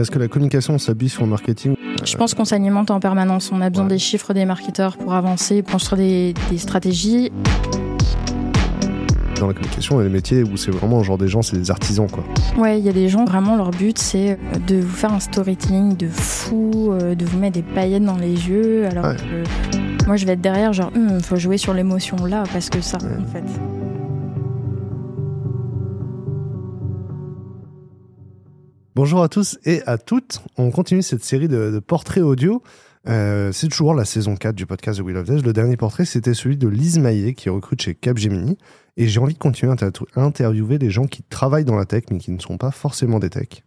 Est-ce que la communication s'appuie sur le marketing Je pense qu'on s'alimente en permanence. On a besoin Ouais. des chiffres des marketeurs pour avancer, pour construire des, des stratégies. Dans la communication, il y a des métiers où c'est vraiment genre des gens, c'est des artisans quoi. Ouais, il y a des gens, vraiment, leur but, c'est de vous faire un storytelling de fou, euh, de vous mettre des paillettes dans les yeux. Alors Ouais. que moi, je vais être derrière, genre, Hum, faut jouer sur l'émotion là, parce que ça, Ouais. en fait. Bonjour à tous et à toutes. On continue cette série de, de portraits audio. Euh, c'est toujours la saison 4 du podcast de Will of Death. Le dernier portrait, c'était celui de Lise Maillet qui recrute chez Capgemini. Et j'ai envie de continuer à inter- à interviewer des gens qui travaillent dans la tech mais qui ne sont pas forcément des techs.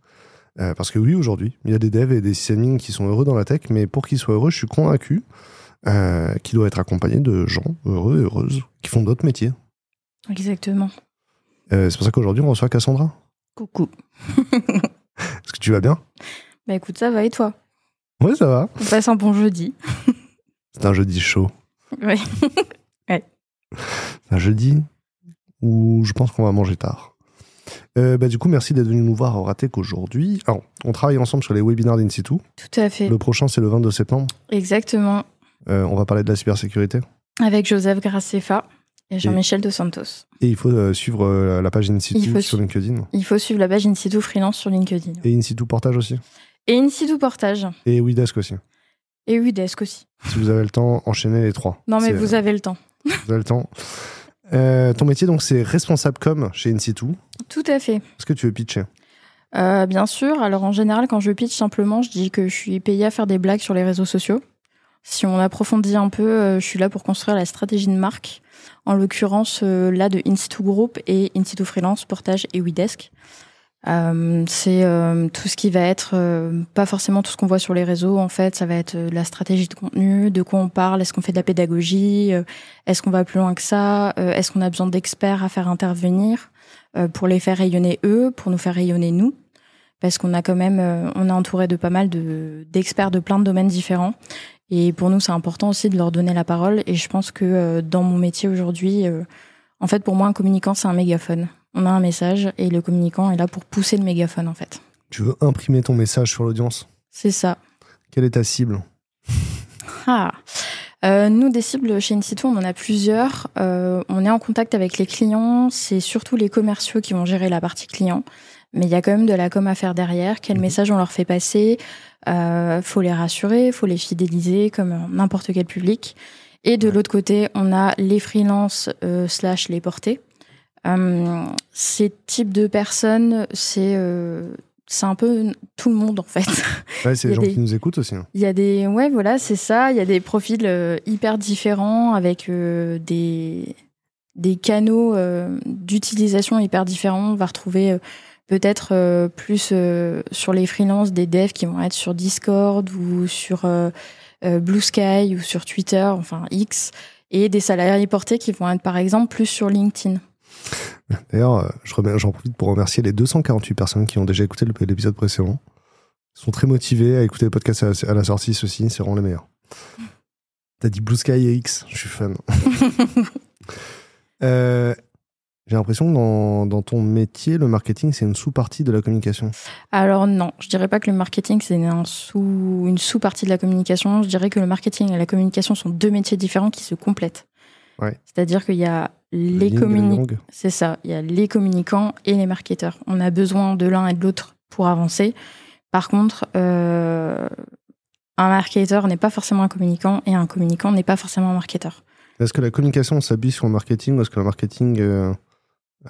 Euh, parce que oui, aujourd'hui, il y a des devs et des sysadmins qui sont heureux dans la tech, mais pour qu'ils soient heureux, je suis convaincu euh, qu'ils doivent être accompagnés de gens heureux et heureuses qui font d'autres métiers. Exactement. Euh, c'est pour ça qu'aujourd'hui, on reçoit Cassandra. Coucou. Est-ce que tu vas bien? Bah écoute, ça va et toi? Oui, ça va. On passe un bon jeudi. C'est un jeudi chaud. Ouais. un jeudi où je pense qu'on va manger tard. Euh, bah, du coup, merci d'être venu nous voir au Ratec aujourd'hui. Alors, on travaille ensemble sur les webinaires d'Insitu. Tout à fait. Le prochain, c'est le 22 septembre. Exactement. Euh, on va parler de la cybersécurité. Avec Joseph Graceffa Jean-Michel Dos Santos. Et il faut euh, suivre euh, la page Insitu sur LinkedIn. Il faut suivre la page Insitu Freelance sur LinkedIn. Et Insitu Portage aussi. Et Insitu Portage. Et Widesk aussi. Et Udesk aussi. Si vous avez le temps, enchaînez les trois. Non, mais vous avez le temps. vous avez le temps. Euh, ton métier, donc, c'est responsable com chez Insitu. Tout à fait. Est-ce que tu veux pitcher? Euh, bien sûr. Alors, en général, quand je pitch simplement, je dis que je suis payée à faire des blagues sur les réseaux sociaux. Si on approfondit un peu, euh, je suis là pour construire la stratégie de marque. En l'occurrence, euh, là, de Insitu Group et Insitu Freelance, Portage et Widesk. Euh, c'est tout ce qui va être, pas forcément tout ce qu'on voit sur les réseaux, en fait, ça va être la stratégie de contenu, de quoi on parle, est-ce qu'on fait de la pédagogie, est-ce qu'on va plus loin que ça, est-ce qu'on a besoin d'experts à faire intervenir pour les faire rayonner eux, pour nous faire rayonner nous, parce qu'on a quand même, on est entouré de pas mal de d'experts de plein de domaines différents, et pour nous c'est important aussi de leur donner la parole, et je pense que euh, dans mon métier aujourd'hui, euh, en fait pour moi un communicant c'est un mégaphone. On a un message et le communicant est là pour pousser le mégaphone en fait. Tu veux imprimer ton message sur l'audience? C'est ça. Quelle est ta cible? Ah. Euh, nous, des cibles chez Insitu, on en a plusieurs. Euh, on est en contact avec les clients. C'est surtout les commerciaux qui vont gérer la partie client. Mais il y a quand même de la com à faire derrière. Quel Mhm. message on leur fait passer? Euh, Faut les rassurer, faut les fidéliser comme n'importe quel public. Et de l'autre côté, on a les freelances euh, slash les portés. Euh, ces types de personnes, c'est euh, c'est un peu tout le monde en fait. Ouais, c'est les a gens des- qui nous écoutent aussi. hein. Il y a des ouais voilà c'est ça il y a des profils euh, hyper différents avec des des canaux d'utilisation hyper différents on va retrouver peut-être euh, plus euh, sur les freelances des devs qui vont être sur Discord ou sur euh, Blue Sky ou sur Twitter enfin X et des salariés portés qui vont être par exemple plus sur LinkedIn D'ailleurs, j'en profite pour remercier les 248 personnes qui ont déjà écouté l'épisode précédent. Ils sont très motivés à écouter le podcast à la, à la sortie, ceci, c'est vraiment les meilleurs. T'as dit Blue Sky et X, je suis fan. Euh, J'ai l'impression que dans, dans ton métier, le marketing, c'est une sous-partie de la communication. Alors non, je dirais pas que le marketing c'est un sous, une sous-partie de la communication. Je dirais que le marketing et la communication sont deux métiers différents qui se complètent. Ouais. C'est-à-dire qu'il y a Le les le communicants, c'est ça, il y a les communicants et les marketeurs. On a besoin de l'un et de l'autre pour avancer. Par contre, euh, un marketeur n'est pas forcément un communicant et un communicant n'est pas forcément un marketeur. Est-ce que la communication s'habille sur le marketing ou est-ce que le marketing. euh,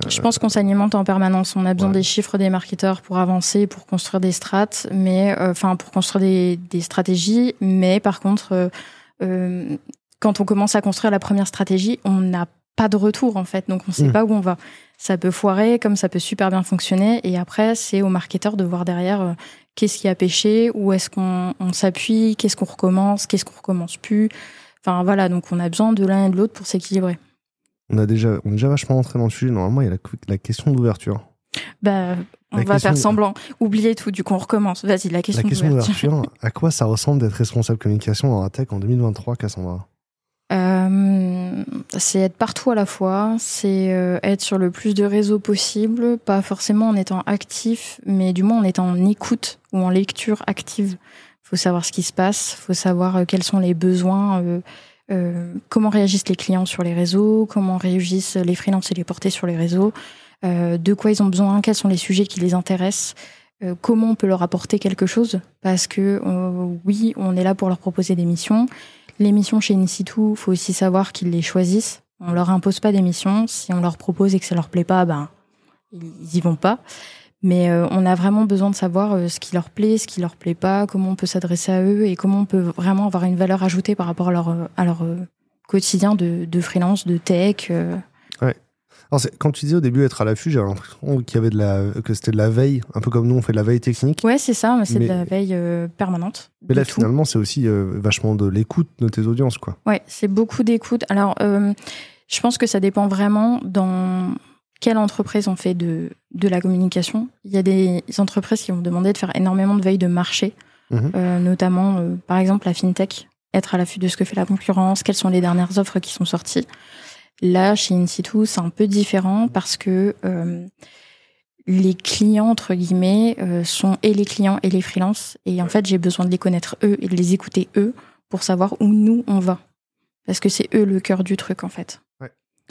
Je pense qu'on s'alimente en permanence. On a besoin Ouais. des chiffres des marketeurs pour avancer, pour construire des strates, mais euh, enfin pour construire des, des stratégies. Mais par contre, euh, euh, quand on commence à construire la première stratégie, on n'a pas de retour en fait, donc on ne sait Mm. pas où on va. Ça peut foirer, comme ça peut super bien fonctionner. Et après, c'est au marketeur de voir derrière euh, qu'est-ce qui a pêché, où est-ce qu'on on s'appuie, qu'est-ce qu'on recommence, qu'est-ce qu'on recommence plus. Enfin voilà, donc on a besoin de l'un et de l'autre pour s'équilibrer. On, a déjà, on est déjà vachement rentré dans le sujet. Normalement, il y a la, la question d'ouverture. Bah, on La va question- faire semblant. Oubliez tout, du coup, on recommence. Vas-y, la La question, question d'ouverture. à quoi ça ressemble d'être responsable communication dans la tech en 2023, Cassandra? Euh, c'est être partout à la fois, c'est être sur le plus de réseaux possible, pas forcément en étant actif, mais du moins en étant en écoute ou en lecture active. faut savoir ce qui se passe, faut savoir quels sont les besoins, comment réagissent les clients sur les réseaux, comment réagissent les freelances et les portés sur les réseaux, de quoi ils ont besoin, quels sont les sujets qui les intéressent? Euh, comment on peut leur apporter quelque chose? Parce que euh, oui, on est là pour leur proposer des missions. Les missions chez Insitu, faut aussi savoir qu'ils les choisissent. On leur impose pas des missions. Si on leur propose et que ça leur plaît pas, ben ils y vont pas. Mais euh, on a vraiment besoin de savoir ce qui leur plaît, ce qui leur plaît pas, comment on peut s'adresser à eux et comment on peut vraiment avoir une valeur ajoutée par rapport à leur, à leur quotidien de, de freelance, de tech. Ouais quand tu disais au début être à l'affût, j'avais l'impression qu'il y avait de la, que c'était de la veille, un peu comme nous on fait de la veille technique. Ouais, c'est ça, mais c'est de la veille euh, permanente. Mais là, finalement, c'est aussi euh, vachement de l'écoute de tes audiences, quoi. Ouais, c'est beaucoup d'écoute. Alors, euh, je pense que ça dépend vraiment dans quelle entreprise on fait de, de la communication. Il y a des entreprises qui vont demander de faire énormément de veille de marché, mhm. notamment, par exemple, la fintech, être à l'affût de ce que fait la concurrence, quelles sont les dernières offres qui sont sorties. Là, chez InSitu, c'est un peu différent parce que euh, les clients, entre guillemets, euh, sont et les clients et les freelances. Et en fait, j'ai besoin de les connaître eux et de les écouter eux pour savoir où nous, on va. Parce que c'est eux le cœur du truc, en fait.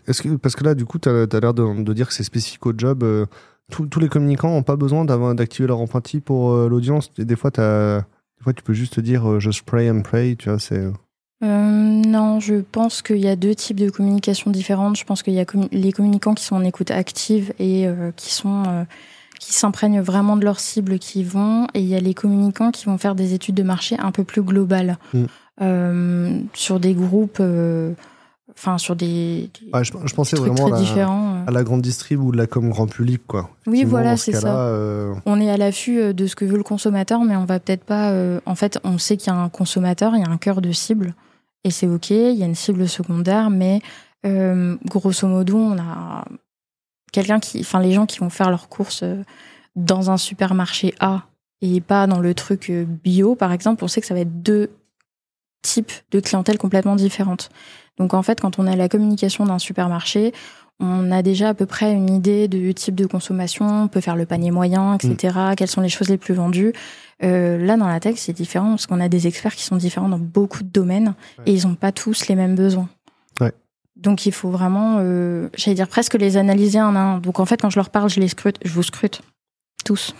Est-ce que, parce que là, du coup, tu as, l'air de, dire que c'est spécifique au job. Euh, tous les communicants n'ont pas besoin d'activer leur empathie pour l'audience. Des fois, des fois, tu peux juste dire je spray and pray, tu vois, c'est... Euh, non, je pense qu'il y a deux types de communication différentes. Je pense qu'il y a les communicants qui sont en écoute active et euh, qui sont euh, qui s'imprègnent vraiment de leur cible qui vont, et il y a les communicants qui vont faire des études de marché un peu plus globales mm. sur des groupes. Enfin, sur des. je, pensais vraiment à la, grande distrib ou de la com grand public, quoi. Oui, voilà, c'est ça. On est à l'affût de ce que veut le consommateur, mais on va peut-être pas. en fait, on sait qu'il y a un consommateur, il y a un cœur de cible et c'est ok, il y a une cible secondaire, mais euh, grosso modo, on a quelqu'un qui, enfin les gens qui vont faire leurs courses euh, dans un supermarché A et pas dans le truc euh, bio, par exemple, on sait que ça va être deux types de clientèle complètement différentes. Donc en fait, quand on a la communication d'un supermarché, on a déjà à peu près une idée du type de consommation, on peut faire le panier moyen, etc. Mm. Quelles sont les choses les plus vendues. Euh, là, dans la tech, c'est différent parce qu'on a des experts qui sont différents dans beaucoup de domaines et ils n'ont pas tous les mêmes besoins. Donc, il faut vraiment, euh, j'allais dire presque les analyser un à un. Donc, en fait, quand je leur parle, je les scrute, je vous scrute tous.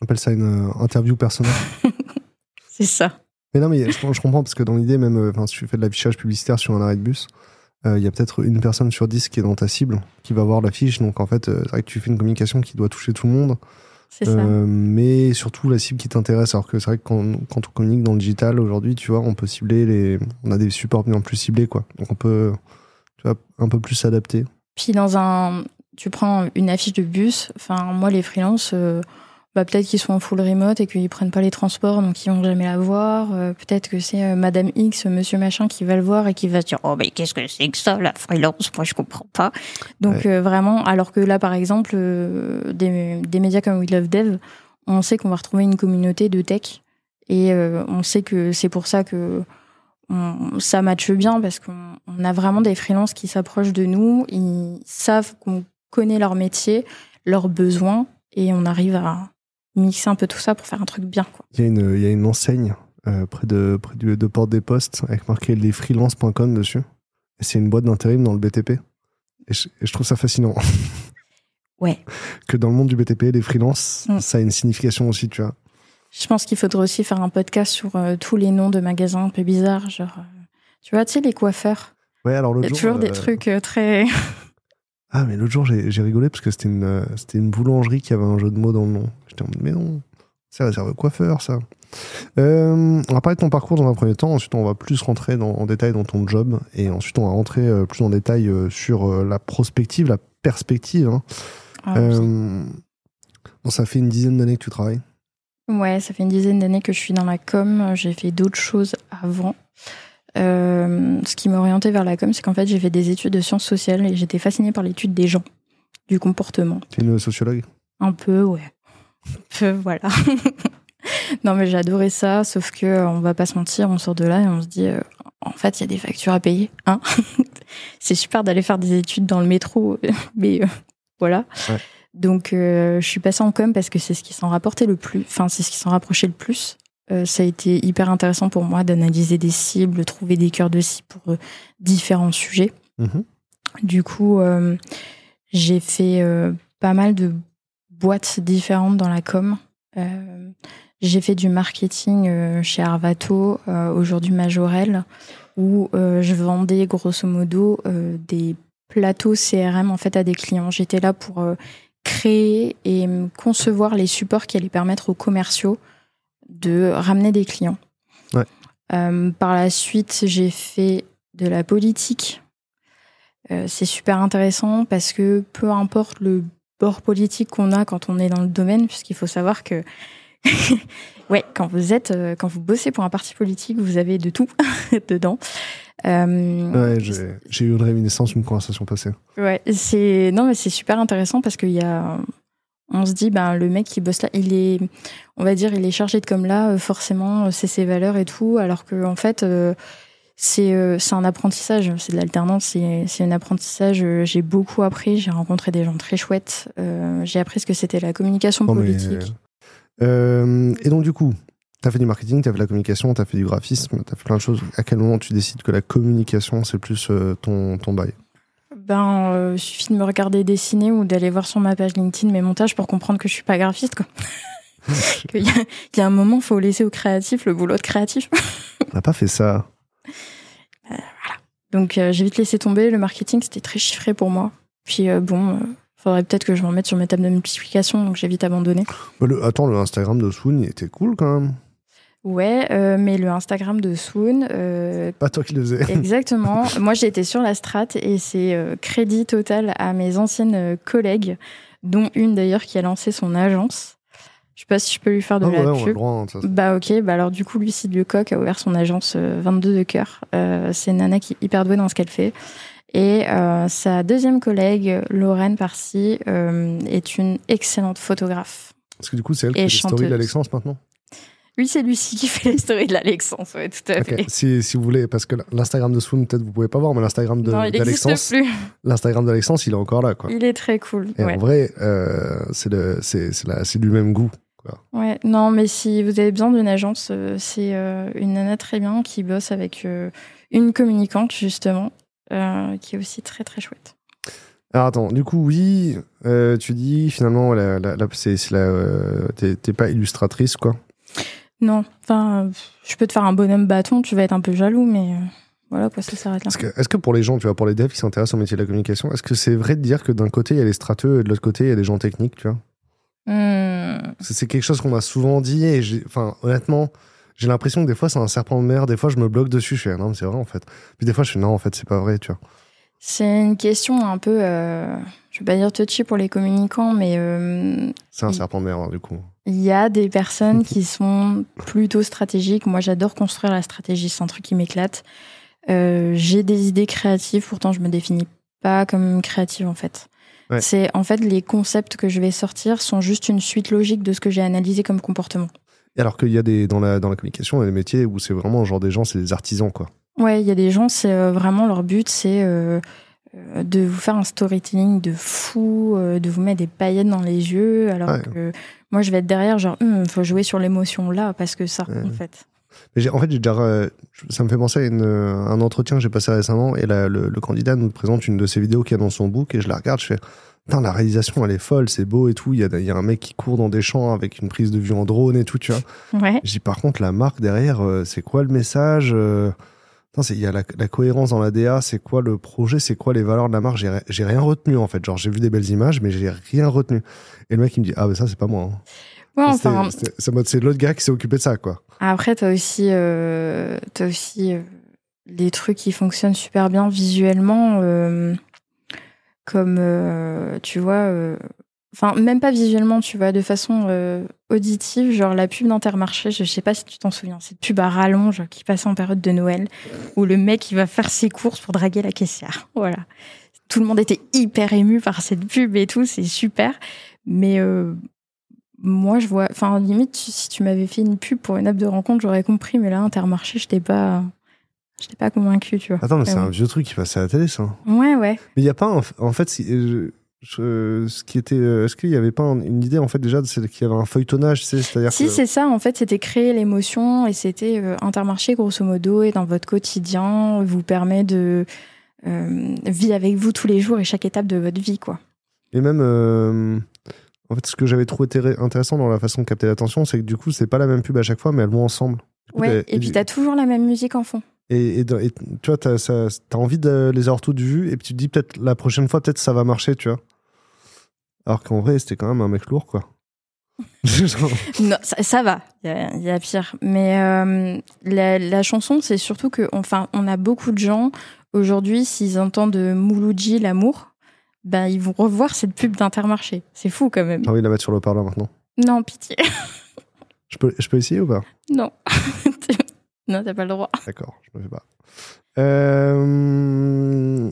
On appelle ça une euh, interview personnelle. c'est ça. Mais non, mais je, comprends parce que dans l'idée, même, enfin, si tu fais de l'affichage publicitaire sur un arrêt de bus, il y a peut-être une personne sur dix qui est dans ta cible, qui va voir l'affiche. Donc, en fait, c'est vrai que tu fais une communication qui doit toucher tout le monde. Euh, mais surtout la cible qui t'intéresse. Alors que c'est vrai que quand, quand, on communique dans le digital aujourd'hui, tu vois, on peut cibler les. On a des supports bien plus ciblés, quoi. Donc on peut, tu vois, un peu plus s'adapter. Puis dans un. Tu prends une affiche de bus, enfin, moi, les freelances. Euh, bah, peut-être qu'ils sont en full remote et qu'ils prennent pas les transports, donc ils vont jamais la voir. Euh, peut-être que c'est euh, Madame X, Monsieur Machin qui va le voir et qui va se dire oh mais qu'est-ce que c'est que ça la freelance? Moi je comprends pas. Donc euh, vraiment, alors que là par exemple des, des, médias comme We Love Dev, on sait qu'on va retrouver une communauté de tech et on sait que c'est pour ça que ça matche bien parce qu'on a vraiment des freelances qui s'approchent de nous, ils savent qu'on connaît leur métier, leurs besoins et on arrive à mixer un peu tout ça pour faire un truc bien. Quoi. Il, y a une, il y a une enseigne euh, près, de, près de, de Porte des Postes avec marqué lesfreelance.com dessus. Et c'est une boîte d'intérim dans le BTP. Et je, trouve ça fascinant. Ouais. que dans le monde du BTP, les freelances, mm. ça a une signification aussi, tu vois. Je pense qu'il faudrait aussi faire un podcast sur euh, tous les noms de magasins un peu bizarres, genre, euh, tu vois, tu sais, les coiffeurs. Ouais, alors Il y a toujours des trucs très. Ah, mais l'autre jour, j'ai rigolé parce que c'était une, euh, une boulangerie qui avait un jeu de mots dans le nom. J'étais en mode, mais non, c'est réservé au coiffeur, ça. Euh, on va parler de ton parcours dans un premier temps, ensuite on va plus rentrer dans, en détail dans ton job, et ensuite on va rentrer euh, plus en détail sur la prospective, la perspective. Hein. Ah, ça fait une dizaine d'années que tu travailles Ouais, ça fait une dizaine d'années que je suis dans la com. J'ai fait d'autres choses avant. Euh, ce qui m'a orienté vers la com, c'est qu'en fait, j'ai fait des études de sciences sociales et j'étais fascinée par l'étude des gens, du comportement. Tu es une sociologue? Un peu, ouais. Un peu, voilà. non, mais adoré ça, sauf que on va pas se mentir, on sort de là et on se dit, euh, en fait, il y a des factures à payer. Hein c'est super d'aller faire des études dans le métro, mais euh, voilà. Donc, euh, je suis passée en com parce que c'est ce qui s'en rapportait le plus. Enfin, c'est ce qui s'en rapprochait le plus. Euh, ça a été hyper intéressant pour moi d'analyser des cibles, trouver des cœurs de cible pour différents sujets. Mm-hmm. Du coup, j'ai fait pas mal de boîtes différentes dans la com. J'ai fait du marketing euh, chez Arvato, euh, aujourd'hui Majorel, où euh, je vendais grosso modo des plateaux CRM en fait à des clients. J'étais là pour créer et concevoir les supports qui allaient permettre aux commerciaux de ramener des clients. par la suite, j'ai fait de la politique. c'est super intéressant parce que peu importe le bord politique qu'on a quand on est dans le domaine, puisqu'il faut savoir que ouais, quand vous êtes, euh, quand vous bossez pour un parti politique, vous avez de tout dedans. Euh, ouais, j'ai eu une réminiscence, une conversation passée. Ouais, c'est non mais c'est super intéressant parce qu'il y a, on se dit ben le mec qui bosse là, il est, on va dire, il est chargé de comme là, euh, forcément, c'est ses valeurs et tout, alors que en fait. c'est c'est un apprentissage, c'est de l'alternance, c'est c'est un apprentissage. J'ai beaucoup appris, j'ai rencontré des gens très chouettes. j'ai appris ce que c'était la communication politique. Euh, et donc, du coup, tu as fait du marketing, tu as fait de la communication, tu as fait du graphisme, tu as fait plein de choses. À quel moment tu décides que la communication, c'est plus euh, ton, ton bail? Ben, euh, suffit de me regarder dessiner ou d'aller voir sur ma page LinkedIn mes montages pour comprendre que je suis pas graphiste. Quoi. Il y, a un moment, il faut laisser au créatif le boulot de créatif. On n'a pas fait ça. voilà. Donc j'ai vite laissé tomber. Le marketing, c'était très chiffré pour moi. Puis bon, faudrait peut-être que je m'en mette sur mes tables de multiplication, donc j'ai vite abandonné. Bah, le, attends, le Instagram de Swoon, il était cool quand même. Ouais, euh, mais le Instagram de Swoon. Euh, pas toi qui le faisais. Exactement. Moi, j'ai été sur la strat et c'est euh, crédit total à mes anciennes collègues, dont une d'ailleurs qui a lancé son agence. Je sais pas si je peux lui faire de ah la pub. Hein, bah ok, bah alors du coup, Lucide Lecoq a ouvert son agence 22 de cœur. c'est une nana qui est hyper douée dans ce qu'elle fait. Et euh, sa deuxième collègue, Lorraine Parsi, euh, est une excellente photographe. Parce que du coup, c'est elle qui fait les stories de l'Alexandre maintenant? Oui, c'est Lucie qui fait les stories de l'Alexandre, ouais, tout à fait. Si, si, vous voulez, parce que l'Instagram de Swoon, peut-être vous pouvez pas voir, mais l'Instagram d'Alexandre, l'Instagram d'Alexandre, il est encore là, quoi. Il est très cool. Et en vrai, euh, c'est du même goût. Quoi. Ouais, non, mais si vous avez besoin d'une agence, euh, c'est euh, une nana très bien qui bosse avec une communicante, justement, euh, qui est aussi très très chouette. Alors attends, du coup, oui, euh, tu dis finalement, la, la, euh, t'es, pas illustratrice, quoi Non, enfin, je peux te faire un bonhomme bâton, tu vas être un peu jaloux, mais voilà, quoi, ça s'arrête là. Est-ce que, est que, pour les gens, tu vois, pour les devs qui s'intéressent au métier de la communication, est-ce que c'est vrai de dire que d'un côté, il y a les strateux et de l'autre côté, il y a les gens techniques, tu vois? Hmm. C'est quelque chose qu'on m'a souvent dit et enfin, honnêtement, j'ai l'impression que des fois c'est un serpent de mer, des fois je me bloque dessus, je fais non, c'est vrai en fait. Puis des fois je fais non, en fait, c'est pas vrai, tu vois. C'est une question un peu, euh, je vais pas dire touchy pour les communicants, mais. Euh, c'est un serpent de mer, hein, du coup. Il y a des personnes qui sont plutôt stratégiques. Moi, j'adore construire la stratégie, c'est un truc qui m'éclate. Euh, j'ai des idées créatives, pourtant je me définis pas comme créative en fait. C'est en fait les concepts que je vais sortir sont juste une suite logique de ce que j'ai analysé comme comportement alors qu'il y a des dans la dans la communication, il y a des métiers où c'est vraiment genre des gens, c'est des artisans quoi. Ouais, il y a des gens, c'est euh, vraiment leur but, c'est euh, euh, de vous faire un storytelling de fou, de vous mettre des paillettes dans les yeux, alors que moi je vais être derrière, genre, il hum, faut jouer sur l'émotion là parce que ça, en fait. Mais en fait, déjà, ça me fait penser à une, un entretien que j'ai passé récemment et là, le, le, candidat nous présente une de ses vidéos qu'il y a dans son book et je la regarde, je fais, Putain, la réalisation, elle est folle, c'est beau et tout. Il y a, y a, un mec qui court dans des champs avec une prise de vue en drone et tout, tu vois. Ouais. J'ai par contre, la marque derrière, euh, c'est quoi le message euh... Il y a la, la, cohérence dans la DA, c'est quoi le projet, c'est quoi les valeurs de la marque? J'ai rien retenu en fait. Genre, j'ai vu des belles images, mais j'ai rien retenu. Et le mec, il me dit Ah, ben ça, c'est pas moi. Hein. Ouais, enfin. C'est l'autre gars qui s'est occupé de ça, quoi. Après, t'as aussi, euh, as aussi euh, les trucs qui fonctionnent super bien visuellement. Euh, comme tu vois enfin même pas visuellement tu vois de façon euh, auditive genre la pub d'Intermarché je sais pas si tu t'en souviens cette pub à rallonge qui passait en période de Noël où le mec il va faire ses courses pour draguer la caissière voilà tout le monde était hyper ému par cette pub et tout c'est super mais moi je vois enfin limite si tu m'avais fait une pub pour une app de rencontre j'aurais compris mais là Intermarché je pas J'étais pas convaincue, tu vois. Attends, mais c'est Mais un vieux truc qui passait à la télé, ça. Ouais, ouais. Mais il y a pas, en, en fait, si- je- je- ce qui était, euh, est-ce qu'il y avait pas un- une idée en fait déjà, c'est qu'il y avait un feuilletonnage, c'est-à-dire Si, que c'est ça, en fait, c'était créer l'émotion et c'était euh, Intermarché, grosso modo, et dans votre quotidien, vous permet de euh, vivre avec vous tous les jours et chaque étape de votre vie, quoi. et même, euh, en fait, ce que j'avais trouvé intéressant dans la façon de capter l'attention, c'est que du coup, c'est pas la même pub à chaque fois, mais elles vont ensemble. Coup, Ouais, t'as- et puis t'as toujours la même musique en fond. Et, et et tu vois, t'as t'as envie de les avoir toutes vues, et puis tu te dis peut-être la prochaine fois, peut-être ça va marcher, tu vois. Alors qu'en vrai, c'était quand même un mec lourd, quoi. Non, ça, ça va, il y, a- il y a pire. Mais euh, la, la chanson, c'est surtout que, enfin, on a beaucoup de gens aujourd'hui, s'ils entendent Mouloudji, l'amour, ben ils vont revoir cette pub d'Intermarché. C'est fou quand même. Envie de la mettre sur le parleur maintenant. Non, pitié. Je peux, je peux essayer ou pas? Non. non, t'as pas le droit. D'accord, je me fais pas. Euh,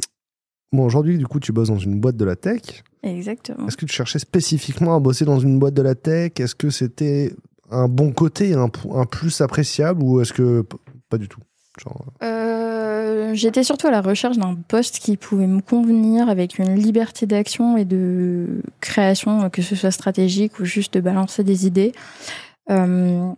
Bon, aujourd'hui, du coup, tu bosses dans une boîte de la tech. Exactement. Est-ce que tu cherchais spécifiquement à bosser dans une boîte de la tech? Est-ce que c'était un bon côté, un, plus appréciable ou est-ce que pas du tout? Genre, Euh, J'étais surtout à la recherche d'un poste qui pouvait me convenir avec une liberté d'action et de création, que ce soit stratégique ou juste de balancer des idées. Euh,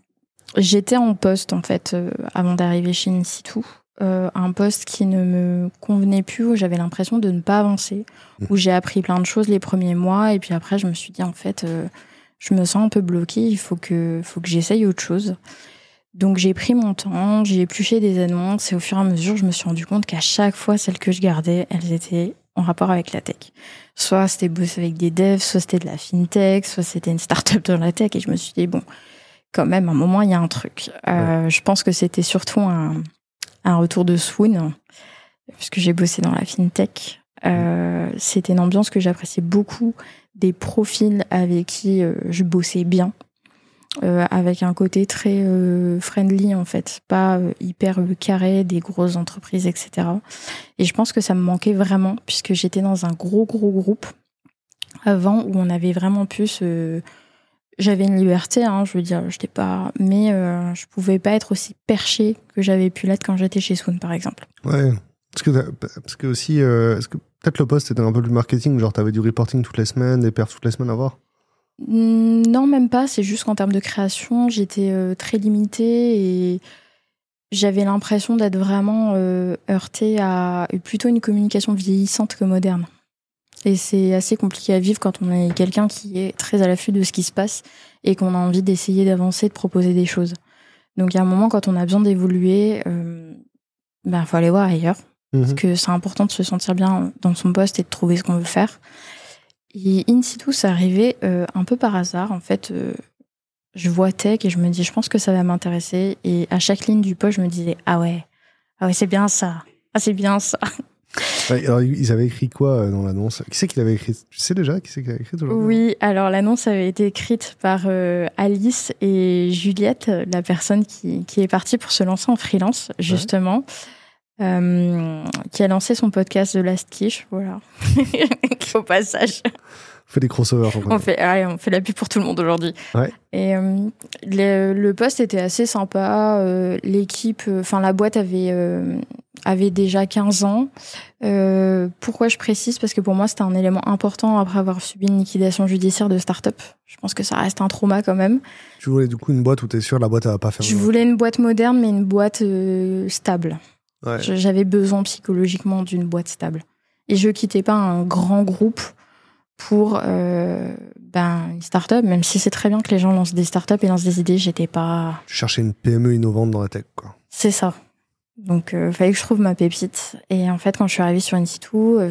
J'étais en poste en fait euh, avant d'arriver chez Insitu. Euh, un poste qui ne me convenait plus, où j'avais l'impression de ne pas avancer, où j'ai appris plein de choses les premiers mois, et puis après je me suis dit en fait, euh, je me sens un peu bloquée, il faut que, faut que j'essaye autre chose. Donc j'ai pris mon temps, j'ai épluché des annonces et au fur et à mesure, je me suis rendu compte qu'à chaque fois, celles que je gardais, elles étaient en rapport avec la tech. Soit c'était bosser avec des devs, soit c'était de la fintech, soit c'était une start-up dans la tech et je me suis dit, bon, quand même, à un moment, il y a un truc. Euh, Je pense que c'était surtout un, un retour de Swoon, puisque j'ai bossé dans la fintech. Euh, c'était une ambiance que j'appréciais beaucoup, des profils avec qui euh, je bossais bien euh, avec un côté très friendly en fait, pas hyper carré des grosses entreprises, etc. Et je pense que ça me manquait vraiment puisque j'étais dans un gros gros groupe avant où on avait vraiment plus. euh, j'avais une liberté, hein, je veux dire, j'étais pas, mais euh, je pouvais pas être aussi perché que j'avais pu l'être quand j'étais chez Swoon par exemple. Ouais. Parce que, parce que aussi, euh, est-ce que peut-être le poste était un peu plus marketing, genre t'avais du reporting toutes les semaines, des perfs toutes les semaines à voir? Non, même pas. C'est juste qu'en termes de création, j'étais euh, très limitée et j'avais l'impression d'être vraiment euh, heurtée à plutôt une communication vieillissante que moderne. Et c'est assez compliqué à vivre quand on est quelqu'un qui est très à l'affût de ce qui se passe et qu'on a envie d'essayer d'avancer, de proposer des choses. Donc il y a un moment quand on a besoin d'évoluer, euh, ben faut aller voir ailleurs Mhm. parce que c'est important de se sentir bien dans son poste et de trouver ce qu'on veut faire. Et in situ, ça arrivait euh, un peu par hasard. En fait, euh, je vois tech et je me dis, je pense que ça va m'intéresser. Et à chaque ligne du poste, je me disais, ah ouais, ah ouais, c'est bien ça. Ah, c'est bien ça. Ouais, alors, ils avaient écrit quoi euh, dans l'annonce? Qui c'est qui l'avait écrit? Tu sais déjà qui c'est qui l'avait écrit Oui, alors l'annonce avait été écrite par euh, Alice et Juliette, la personne qui, qui est partie pour se lancer en freelance, justement. Euh, qui a lancé son podcast The Last Quiche, voilà. Au passage. Fait des crossovers. On fait. ouais, on fait la pub pour tout le monde aujourd'hui. Ouais. Et euh, le, le poste était assez sympa. euh, L'équipe, euh, enfin la boîte avait avait déjà 15 ans. Euh, pourquoi je précise? Parce que pour moi c'était un élément important après avoir subi une liquidation judiciaire de start-up. Je pense que ça reste un trauma quand même. Tu voulais du coup une boîte où t'es sûr la boîte va pas faire. Je voulais une boîte moderne mais une boîte euh, stable. Ouais. J'avais besoin psychologiquement d'une boîte stable. Et je quittais pas un grand groupe pour euh, ben, une start-up, même si c'est très bien que les gens lancent des start-up et lancent des idées, j'étais pas. Tu cherchais une PME innovante dans la tech, quoi. C'est ça. Donc, euh, fallait que je trouve ma pépite. Et en fait, quand je suis arrivée sur Insitu, euh,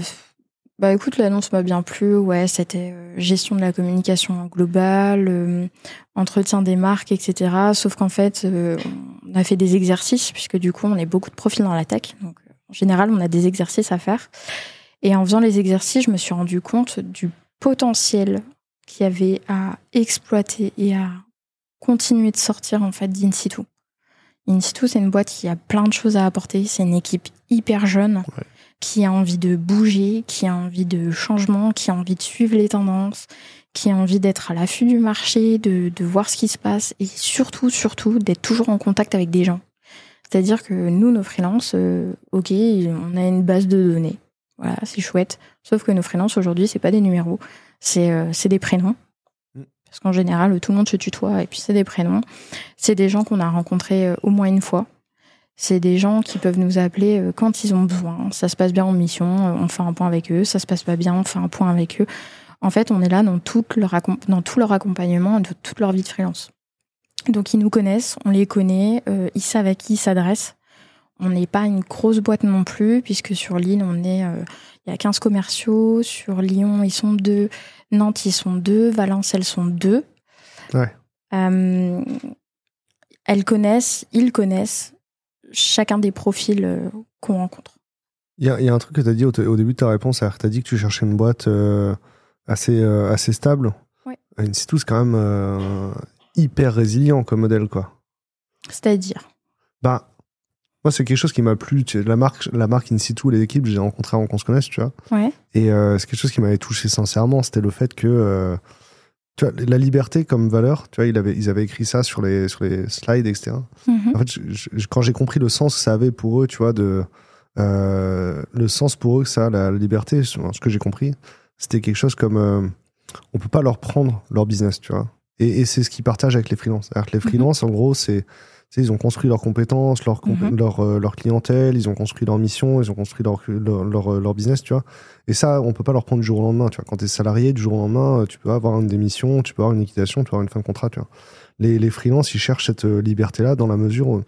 bah écoute, l'annonce m'a bien plu. Ouais, c'était euh, gestion de la communication globale, entretien des marques, etc. Sauf qu'en fait, on a fait des exercices, puisque du coup, on est beaucoup de profils dans la tech. Donc, en général, on a des exercices à faire. Et en faisant les exercices, je me suis rendu compte du potentiel qu'il y avait à exploiter et à continuer de sortir en fait d'Insitu. Insitu, c'est une boîte qui a plein de choses à apporter. C'est une équipe hyper jeune Ouais. qui a envie de bouger, qui a envie de changement, qui a envie de suivre les tendances, qui a envie d'être à l'affût du marché, de, de voir ce qui se passe et surtout, surtout, d'être toujours en contact avec des gens. C'est-à-dire que nous, nos freelances, euh, ok, on a une base de données. Voilà, c'est chouette. Sauf que nos freelances aujourd'hui, c'est pas des numéros, c'est euh, des prénoms. Mm. Parce qu'en général, tout le monde se tutoie et puis c'est des prénoms. C'est des gens qu'on a rencontrés euh, au moins une fois. C'est des gens qui peuvent nous appeler euh, quand ils ont besoin. Ça se passe bien en mission, on fait un point avec eux. Ça se passe pas bien, on fait un point avec eux. En fait, on est là dans, toute leur, dans tout leur accompagnement, de toute leur vie de freelance. Donc, ils nous connaissent, on les connaît, euh, ils savent à qui ils s'adressent. On n'est pas une grosse boîte non plus, puisque sur l'île, on est, euh, il y a 15 commerciaux. Sur Lyon, ils sont deux. Nantes, ils sont deux. Valence, elles sont deux. Ouais. Euh, elles connaissent, ils connaissent chacun des profils euh, qu'on rencontre. Il y y a un truc que tu as dit au, au début de ta réponse, tu as dit que tu cherchais une boîte assez, assez stable. Ouais. Insitou, c'est quand même hyper résilient comme modèle, quoi. C'est-à-dire? Bah, moi, c'est quelque chose qui m'a plu. La marque, la marque Insitou, les équipes, j'ai rencontré avant qu'on se connaisse, tu vois. Ouais. Et euh, c'est quelque chose qui m'avait touché sincèrement. C'était le fait que, euh, tu vois, la liberté comme valeur, tu vois, il avait, ils avaient écrit ça sur les, sur les slides, etc. Mhm. En fait, je- je- quand j'ai compris le sens que ça avait pour eux, tu vois, de euh, le sens pour eux que ça la liberté, ce que j'ai compris, c'était quelque chose comme on peut pas leur prendre leur business, tu vois. Et, et c'est ce qu'ils partagent avec les freelances. C'est-à-dire que les Mhm. freelances, en gros, c'est tu sais, ils ont construit leurs compétences, leur, Mhm. leur, euh, leur clientèle, ils ont construit leur mission, ils ont construit leur, leur, leur, leur business, tu vois. Et ça, on peut pas leur prendre du jour au lendemain, tu vois. Quand tu es salarié, du jour au lendemain, euh, tu peux avoir une démission, tu peux avoir une liquidation, tu peux avoir une fin de contrat, tu vois. Les, les freelances, ils cherchent cette euh, liberté-là dans la mesure où,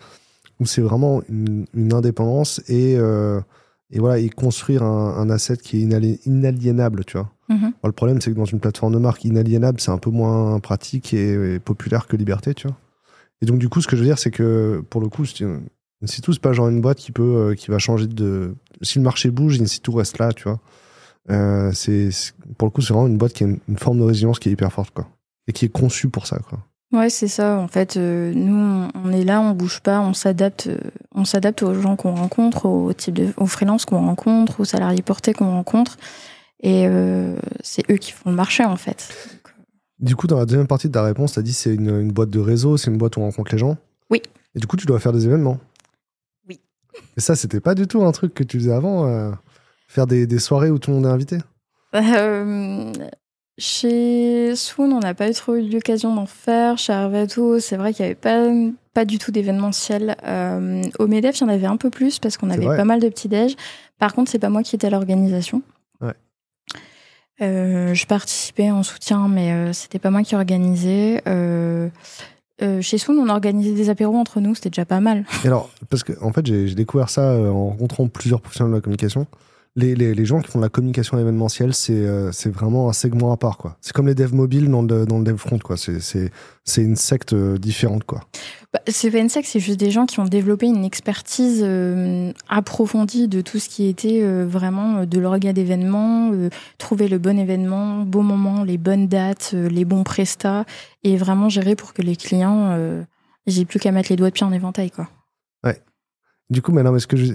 c'est vraiment une, une indépendance et, euh, et voilà, et construire un, un asset qui est inali- inaliénable, tu vois. Mhm. Bon, le problème, c'est que dans une plateforme de marque inaliénable, c'est un peu moins pratique et, et populaire que liberté, tu vois. Et donc, du coup, ce que je veux dire, c'est que pour le coup, c'est Insitu, c'est pas genre une boîte qui peut, euh, qui va changer de. Si le marché bouge, Insitu reste là, tu vois. Euh, c'est, pour le coup, c'est vraiment une boîte qui a une, forme de résilience qui est hyper forte, quoi. Et qui est conçue pour ça, quoi. Ouais, c'est ça. En fait, euh, nous, on- est là, on bouge pas, on s'adapte, on s'adapte aux gens qu'on rencontre, au type de, aux freelances qu'on rencontre, aux salariés portés qu'on rencontre, et c'est eux qui font le marché, en fait. Du coup, dans la deuxième partie de ta réponse, tu as dit c'est une, une boîte de réseau, c'est une boîte où on rencontre les gens. Oui. Et du coup, tu dois faire des événements. Oui. Et ça, c'était pas du tout un truc que tu faisais avant, euh, faire des, des soirées où tout le monde est invité? Euh, chez Swoon, on n'a pas eu trop eu l'occasion d'en faire. Chez Arvato, c'est vrai qu'il n'y avait pas, pas du tout d'événementiel. Euh, au MEDEF, il y en avait un peu plus parce qu'on avait vrai. pas mal de petits déj. Par contre, c'est pas moi qui étais à l'organisation. Euh, je participais en soutien, mais euh, c'était pas moi qui organisais. Euh, euh, chez Swoon, on organisait des apéros entre nous, c'était déjà pas mal. Et alors, parce que en fait, j'ai découvert ça en rencontrant plusieurs professionnels de la communication. Les, les, les gens qui font de la communication événementielle, c'est euh, c'est vraiment un segment à part, quoi. C'est comme les devs mobiles dans le, dans le dev front, quoi. C'est- une secte euh, différente, quoi. Bah, c'est pas une secte, c'est juste des gens qui ont développé une expertise euh, approfondie de tout ce qui était euh, vraiment de l'orga d'événements, trouver le bon événement, bon moment, les bonnes dates, les bons prestats, et vraiment gérer pour que les clients, aient plus qu'à mettre les doigts de pied en éventail, quoi. Du coup, mais non, mais ce que je.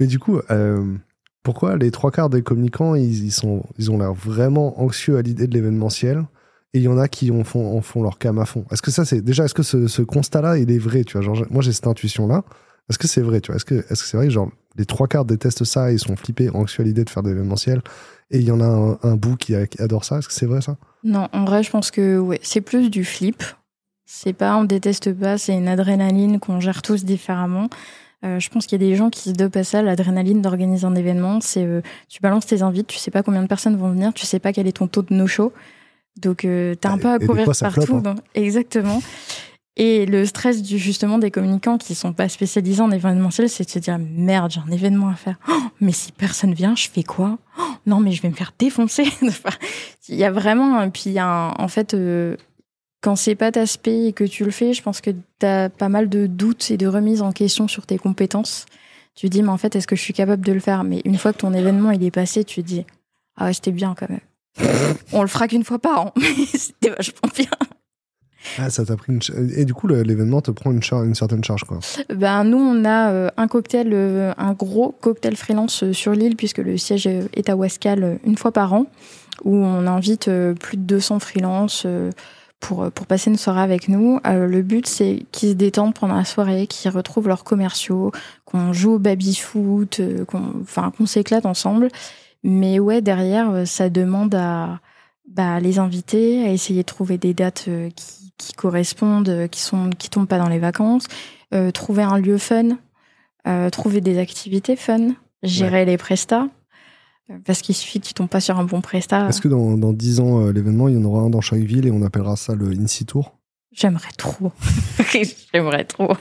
Mais du coup, euh, pourquoi les trois quarts des communicants, ils, sont, ils ont l'air vraiment anxieux à l'idée de l'événementiel et il y en a qui en font, en font leur cam à fond? Est-ce que ça, c'est. Déjà, est-ce que ce, constat-là, il est vrai, tu vois? Moi, j'ai cette intuition-là. Est-ce que c'est vrai, Est-ce que est-ce que c'est vrai, genre, les trois quarts détestent ça, ils sont flippés, anxieux à l'idée de faire de l'événementiel et il y en a un, bout qui, qui adore ça? Est-ce que c'est vrai, ça? Non, en vrai, je pense que ouais, c'est plus du flip. C'est pas on déteste pas, c'est une adrénaline qu'on gère tous différemment. Euh, je pense qu'il y a des gens qui se dopent à ça, l'adrénaline d'organiser un événement. C'est euh, tu balances tes invites, tu sais pas combien de personnes vont venir, tu sais pas quel est ton taux de no-show. Donc euh, t'as un Et- peu à courir partout. hein. exactement. Et le stress du justement des communicants qui sont pas spécialisés en événementiel, c'est de se dire merde, j'ai un événement à faire. Oh, mais si personne vient, je fais quoi? Oh, Non, mais je vais me faire défoncer. Il y a vraiment, un- puis il y a un- en fait, euh, quand c'est pas ta spé et que tu le fais, je pense que tu as pas mal de doutes et de remises en question sur tes compétences. Tu te dis, mais en fait, est-ce que je suis capable de le faire? Mais une fois que ton événement il est passé, tu te dis, ah ouais, c'était bien quand même. On le fera qu'une fois par an, mais c'était vachement bien. Ah, ça t'a pris une. ch- Et du coup, l'événement te prend une, char- une certaine charge, quoi. Ben, nous, on a euh, un cocktail, euh, un gros cocktail freelance euh, sur l'île, puisque le siège est à Wascal une fois par an, où on invite plus de 200 freelances pour, pour passer une soirée avec nous. Euh, le but, c'est qu'ils se détendent pendant la soirée, qu'ils retrouvent leurs commerciaux, qu'on joue au baby-foot, euh, qu'on enfin, qu'on s'éclate ensemble. Mais ouais, derrière, euh, ça demande à bah, les inviter, à essayer de trouver des dates qui, qui correspondent, qui sont qui tombent pas dans les vacances, euh, trouver un lieu fun, euh, trouver des activités fun, gérer les prestats. Parce qu'il suffit que tu tombes pas sur un bon prestat. Est-ce que dans, dans 10 ans, euh, l'événement, il y en aura un dans chaque ville et on appellera ça le INSI Tour? J'aimerais trop. J'aimerais trop.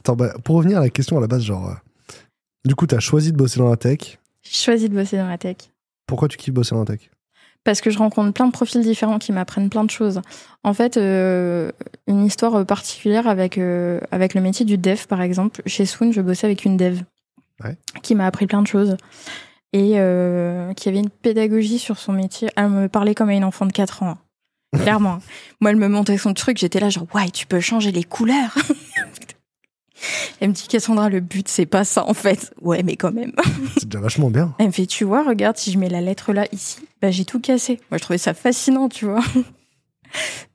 Attends, bah, pour revenir à la question à la base, genre, euh, du coup, tu as choisi de bosser dans la tech. J'ai choisi de bosser dans la tech. Pourquoi tu kiffes bosser dans la tech? Parce que je rencontre plein de profils différents qui m'apprennent plein de choses. En fait, euh, une histoire particulière avec, euh, avec le métier du dev, par exemple. Chez Swoon, je bossais avec une dev Ouais. qui m'a appris plein de choses et euh, qui avait une pédagogie sur son métier. Elle me parlait comme à une enfant de 4 ans. hein. Clairement. Moi, elle me montait son truc, j'étais là genre, ouais, tu peux changer les couleurs. Elle me dit, Cassandra, le but, c'est pas ça, en fait. Ouais, mais quand même. C'est déjà vachement bien. Elle me fait, tu vois, regarde, si je mets la lettre là, ici, bah, j'ai tout cassé. Moi, je trouvais ça fascinant, tu vois.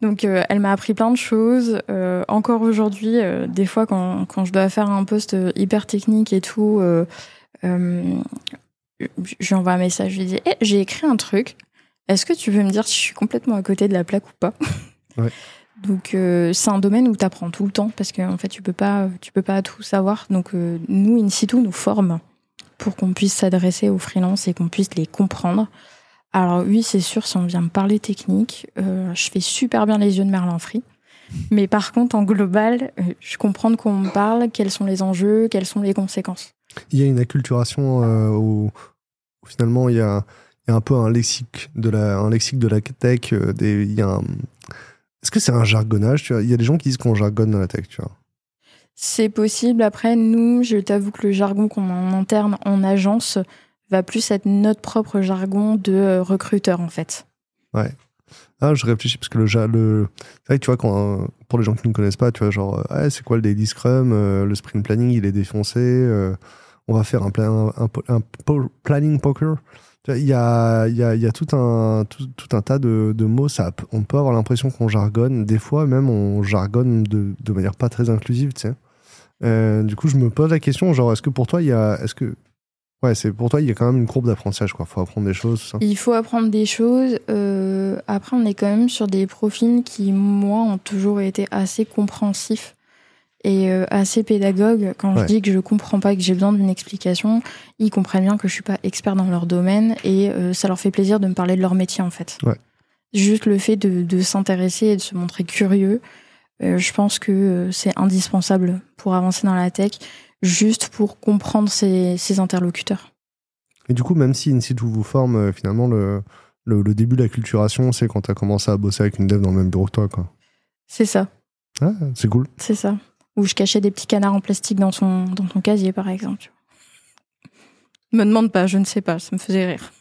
Donc, euh, elle m'a appris plein de choses. Euh, encore aujourd'hui, euh, des fois, quand, quand je dois faire un poste hyper technique et tout, je lui envoie un message, je lui dis, Eh, j'ai écrit un truc. Est-ce que tu veux me dire si je suis complètement à côté de la plaque ou pas Ouais. Donc, c'est un domaine où tu apprends tout le temps parce qu'en fait, tu peux pas, tu peux pas tout savoir. Donc, nous, in situ, nous forme pour qu'on puisse s'adresser aux freelances et qu'on puisse les comprendre. Alors oui, c'est sûr, si on vient me parler technique, euh, je fais super bien les yeux de Merlin Free. Mais par contre, en global, euh, je comprends de quoi on me parle, quels sont les enjeux, quelles sont les conséquences. Il y a une acculturation euh, où, où finalement il y a, il y a un peu un lexique de la, un lexique de la tech. euh, des, il y a un- Est-ce que c'est un jargonnage tu vois? Il y a des gens qui disent qu'on jargonne dans la tech, tu vois. C'est possible. Après, nous, je t'avoue que le jargon qu'on a en interne, en agence, va plus être notre propre jargon de euh, recruteur, en fait. Ah, je réfléchis parce que le, le... c'est vrai que tu vois, quand, pour les gens qui ne connaissent pas, tu vois, genre, euh, c'est quoi le daily scrum euh, Le sprint planning, il est défoncé. on va faire un, plan, un, planning poker. Il y a, y, a, y a tout, un, tout, tout un tas de, de mots. Ça, on peut avoir l'impression qu'on jargonne. Des fois, même, on jargonne de, de manière pas très inclusive, tu sais. Du coup, je me pose la question, genre, est-ce que pour toi, il y a. Est-ce que. Ouais, c'est pour toi, il y a quand même une courbe d'apprentissage, quoi. Faut apprendre des choses, tout ça. Il faut apprendre des choses. euh, après, on est quand même sur des profils qui, moi, ont toujours été assez compréhensifs et euh, assez pédagogues. Quand Ouais. je dis que je comprends pas, que j'ai besoin d'une explication, ils comprennent bien que je suis pas expert dans leur domaine et euh, ça leur fait plaisir de me parler de leur métier, en fait. Ouais. Juste le fait de, de s'intéresser et de se montrer curieux, euh, je pense que c'est indispensable pour avancer dans la tech, juste pour comprendre ses, ses interlocuteurs. Et du coup, même si InSitu vous forme, euh, finalement, le, le, le début de la culturation, c'est quand tu as commencé à bosser avec une dev dans le même bureau que toi. Quoi. C'est ça. Ah, c'est cool. C'est ça. Où je cachais des petits canards en plastique dans son, dans son casier, par exemple. Me demande pas, je ne sais pas, ça me faisait rire.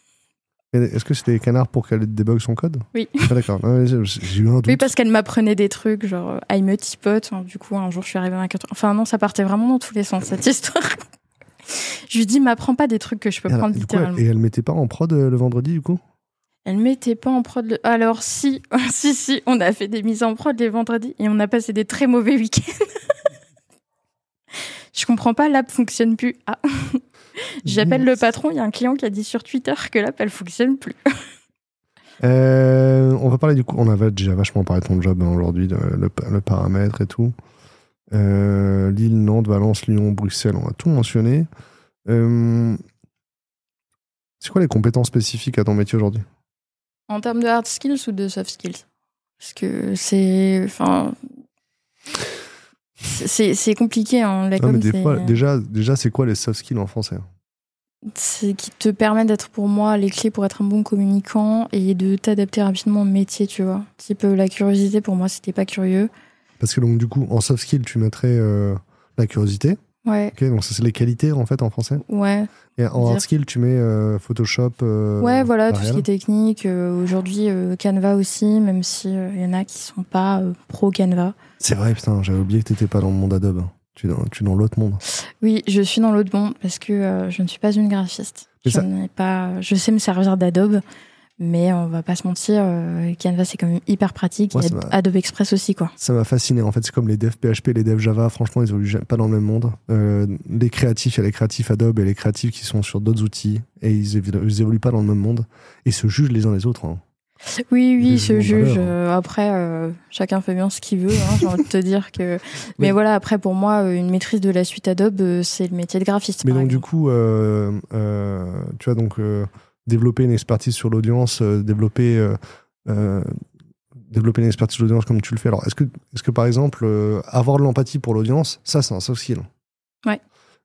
Est-ce que c'était des canards pour qu'elle débug son code? Oui. Ah, D'accord. J'ai eu un doute. Oui, parce qu'elle m'apprenait des trucs, genre, I'm a tipote. Hein, Du coup, un jour, je suis arrivée à 4 Enfin, non, ça partait vraiment dans tous les sens, cette histoire. je lui dis, m'apprends pas des trucs que je peux alors, prendre coup, littéralement. et elle mettait pas en prod euh, le vendredi, du coup? Elle mettait pas en prod le... Alors, si, si, si, on a fait des mises en prod les vendredis et on a passé des très mauvais week-ends. je comprends pas, l'app fonctionne plus. Ah. J'appelle le patron, il y a un client qui a dit sur Twitter que l'app, elle fonctionne plus. Euh, on va parler du coup, on avait déjà vachement parlé de ton job hein, aujourd'hui, le, le paramètre et tout. Euh, Lille, Nantes, Valence, Lyon, Bruxelles, on a tout mentionné. Euh, c'est quoi les compétences spécifiques à ton métier aujourd'hui? En termes de hard skills ou de soft skills? Parce que c'est. Enfin. C'est c'est compliqué, hein. La Non, com, des fois, déjà, déjà c'est quoi les soft skills en français c'est qui te permet d'être pour moi les clés pour être un bon communicant et de t'adapter rapidement au métier, tu vois. Type euh, la curiosité, pour moi, c'était pas curieux. Parce que donc du coup, en soft skills, tu mettrais euh, la curiosité. Ouais, Ok, donc ça c'est les qualités en fait en français. ouais. Et en hard skill, tu mets euh, Photoshop. euh, ouais, voilà, tout ce qui est technique. Euh, Aujourd'hui, Canva aussi, même si il y en a qui sont pas pro Canva. C'est vrai, putain, j'avais oublié que t'étais pas dans le monde Adobe. hein. Tu es dans, dans l'autre monde. Oui, je suis dans l'autre monde parce que je ne suis pas une graphiste. Je, ça- pas, je sais me servir d'Adobe, Mais on va pas se mentir, euh, Canva c'est quand même hyper pratique. Ouais. Adobe Express aussi, quoi. Ça m'a fasciné. En fait, c'est comme les devs PHP, les devs Java. Franchement, ils évoluent pas dans le même monde. Euh, les créatifs, il y a les créatifs Adobe et les créatifs qui sont sur d'autres outils et ils, ils évoluent pas dans le même monde et se jugent les uns les autres. hein. Oui, oui, Des il se jugements de juge. valeur. euh, après, euh, chacun fait bien ce qu'il veut. hein, J'ai envie de te dire que. Mais Oui. voilà, après, pour moi, une maîtrise de la suite Adobe, c'est le métier de graphiste. Mais donc, du coup, euh, tu vois, donc, développer une expertise sur l'audience, euh, développer, euh, euh, développer une expertise sur l'audience comme tu le fais. Alors, est-ce que, est que, par exemple, euh, avoir de l'empathie pour l'audience, ça, c'est un soft skill Ouais.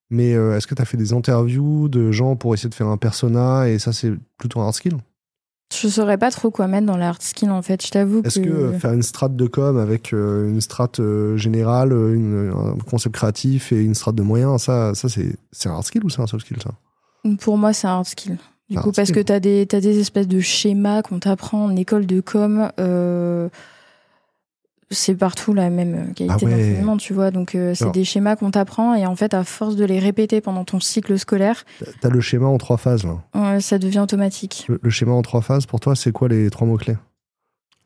Mais euh, est-ce que tu as fait des interviews de gens pour essayer de faire un persona et ça, c'est plutôt un hard skill? Je saurais pas trop quoi mettre dans la hard skill, en fait. Je t'avoue Est-ce que faire une strat de com avec euh, une strat euh, générale, une- un concept créatif et une strat de moyens, ça, ça c'est c'est un hard skill ou c'est un soft skill ça? Pour moi, c'est un hard skill. Du coup, parce que t'as des, t'as des espèces de schémas qu'on t'apprend en école de com. euh, c'est partout la même qualité Ah ouais. d'enseignement, tu vois. Donc, euh, c'est des schémas qu'on t'apprend et en fait, à force de les répéter pendant ton cycle scolaire, T'as le schéma en trois phases là. euh, ça devient automatique. Le, le schéma en trois phases, pour toi, c'est quoi les trois mots-clés?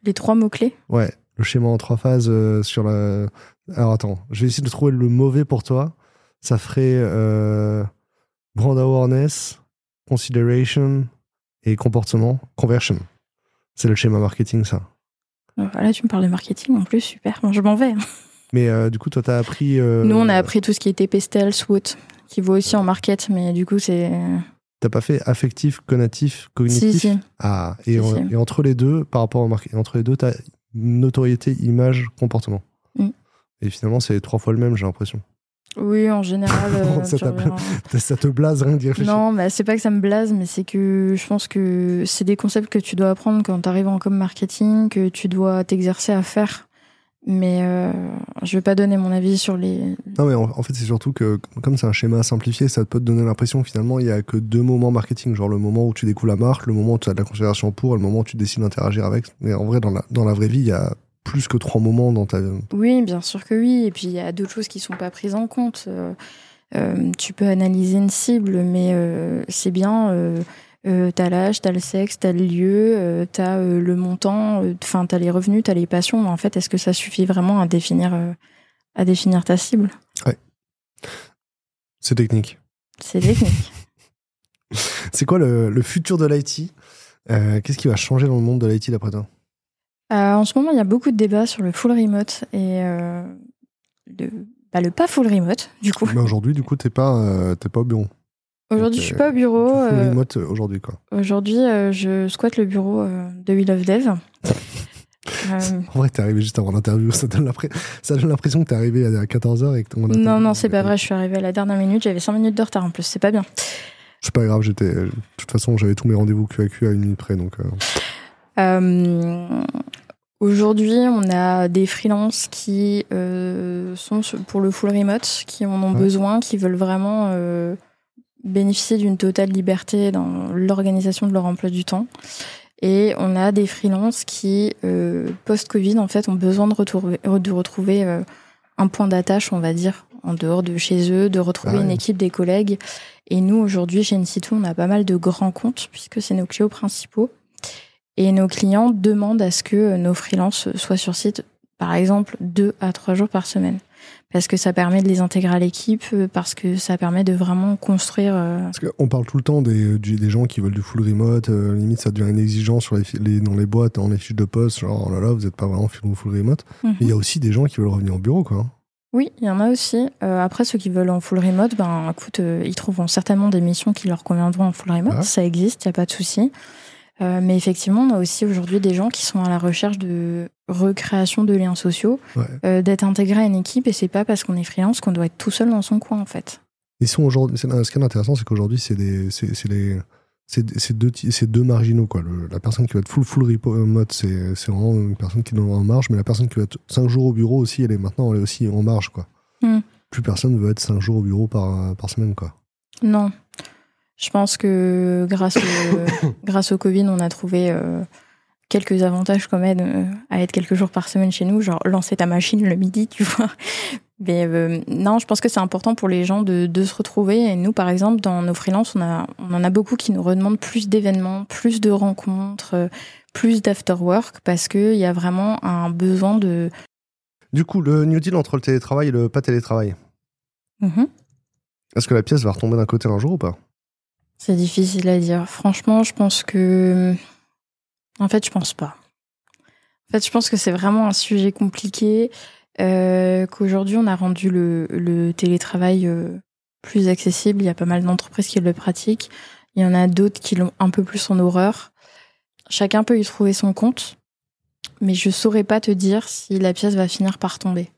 Les trois mots-clés? Ouais, le schéma en trois phases euh, sur la. Alors attends, je vais essayer de trouver le mauvais pour toi. Ça ferait brand awareness, consideration et comportement, conversion. C'est le schéma marketing, ça. Euh, Là, tu me parles de marketing en plus, super. Bon, je m'en vais. hein. Mais euh, du coup, toi, t'as appris. euh, Nous, on a appris tout ce qui était Pestel, SWOT, qui vaut aussi en market, mais du coup, c'est. T'as pas fait affectif, conatif, cognitif? Si, si. Ah, Si, et entre les deux, par rapport au marketing, entre les deux, t'as notoriété, image, comportement. Mm. Et finalement, c'est trois fois le même, j'ai l'impression. Oui, en général. euh, Ça te blase rien d'y réfléchir. Non, bah, c'est pas que ça me blase, mais c'est que je pense que c'est des concepts que tu dois apprendre quand tu arrives en com marketing, que tu dois t'exercer à faire. Mais euh, je vais pas donner mon avis sur les. Non, mais en, en fait, c'est surtout que, comme c'est un schéma simplifié, ça peut te donner l'impression finalement, il y a que deux moments marketing. Genre le moment où tu découvres la marque, le moment où tu as de la considération pour, et le moment où tu décides d'interagir avec. Mais en vrai, dans la, dans la vraie vie, il y a plus que trois moments dans ta. Oui, bien sûr que oui. Et puis il y a d'autres choses qui sont pas prises en compte. Euh, euh, tu peux analyser une cible, mais euh, c'est bien. Euh, t'as l'âge, t'as le sexe, t'as le lieu, t'as le montant, enfin t'as les revenus, t'as les passions. Mais en fait, est-ce que ça suffit vraiment à définir, à définir ta cible? C'est technique. C'est technique. C'est quoi le, le futur de l'IT Qu'est-ce qui va changer dans le monde de l'IT d'après toi? Euh, en ce moment, il y a beaucoup de débats sur le full remote et euh, le, bah, le pas full remote, du coup. Mais aujourd'hui, du coup, t'es pas, euh, t'es pas au bureau. Aujourd'hui, je suis pas au bureau. Full remote aujourd'hui, quoi. Aujourd'hui, je squatte le bureau de Wheel of Dev. En vrai, t'es arrivé juste avant l'interview. Ça donne l'impression que t'es arrivé à 14h et que ton non, non, c'est pas vrai. Je suis arrivée à la dernière minute. J'avais 5 minutes de retard en plus. C'est pas bien. C'est pas grave, j'étais. De toute façon, j'avais tous mes rendez-vous QAQ à une minute près, donc. euh, Euh, Aujourd'hui, on a des freelances qui euh, sont pour le full remote, qui en ont Ouais. besoin, qui veulent vraiment euh, bénéficier d'une totale liberté dans l'organisation de leur emploi du temps. Et on a des freelances qui, euh, post-Covid, en fait, ont besoin de, retrouver, de retrouver euh, un point d'attache, on va dire, en dehors de chez eux, de retrouver Ah une équipe, des collègues. Et nous, aujourd'hui, chez Insitu, on a pas mal de grands comptes, puisque c'est nos clients principaux. Et nos clients demandent à ce que nos freelances soient sur site, par exemple, deux à trois jours par semaine. Parce que ça permet de les intégrer à l'équipe, euh, parce que ça permet de vraiment construire. euh, Parce qu'on parle tout le temps des, des gens qui veulent du full remote, euh, limite ça devient une exigence sur les, fi- les- dans les boîtes, dans les fiches de poste, genre oh là là, vous n'êtes pas vraiment full, full remote. mhm. Mais il y a aussi des gens qui veulent revenir au bureau, quoi. Oui, il y en a aussi. Euh, après, ceux qui veulent en full remote, ben, écoute, euh, ils trouveront certainement des missions qui leur conviendront en full remote. Ouais. Ça existe, il n'y a pas de souci. Euh, mais effectivement, on a aussi aujourd'hui des gens qui sont à la recherche de recréation de liens sociaux, Ouais. euh, d'être intégrés à une équipe. Et c'est pas parce qu'on est freelance qu'on doit être tout seul dans son coin, en fait. Sont aujourd'hui. Ce qui est intéressant, c'est qu'aujourd'hui, c'est des, c'est, c'est les, c'est, c'est deux, c'est deux marginaux, quoi. Le- la personne qui va être full, full remote, c'est, c'est vraiment une personne qui est en marge, mais la personne qui va être 5 jours au bureau aussi, elle est maintenant, elle est aussi en marge, quoi. Hmm. Plus personne veut être 5 jours au bureau par, par semaine, quoi. Non. Je pense que grâce au, grâce au Covid, on a trouvé euh, quelques avantages quand même euh, à être quelques jours par semaine chez nous, genre lancer ta machine le midi, tu vois. Mais euh, non, je pense que c'est important pour les gens de, de, se retrouver. Et nous, par exemple, dans nos freelances, on, a, on en a beaucoup qui nous redemandent plus d'événements, plus de rencontres, plus d'after work, parce qu'il y a vraiment un besoin de. Du coup, le New Deal entre le télétravail et le pas télétravail. Mhm. Est-ce que la pièce va retomber d'un côté un jour ou pas? C'est difficile à dire. Franchement, je pense que. En fait, je pense pas. En fait, je pense que c'est vraiment un sujet compliqué. Euh, qu'aujourd'hui on a rendu le, le télétravail euh, plus accessible. Il y a pas mal d'entreprises qui le pratiquent. Il y en a d'autres qui l'ont un peu plus en horreur. Chacun peut y trouver son compte, mais je saurais pas te dire si la pièce va finir par tomber.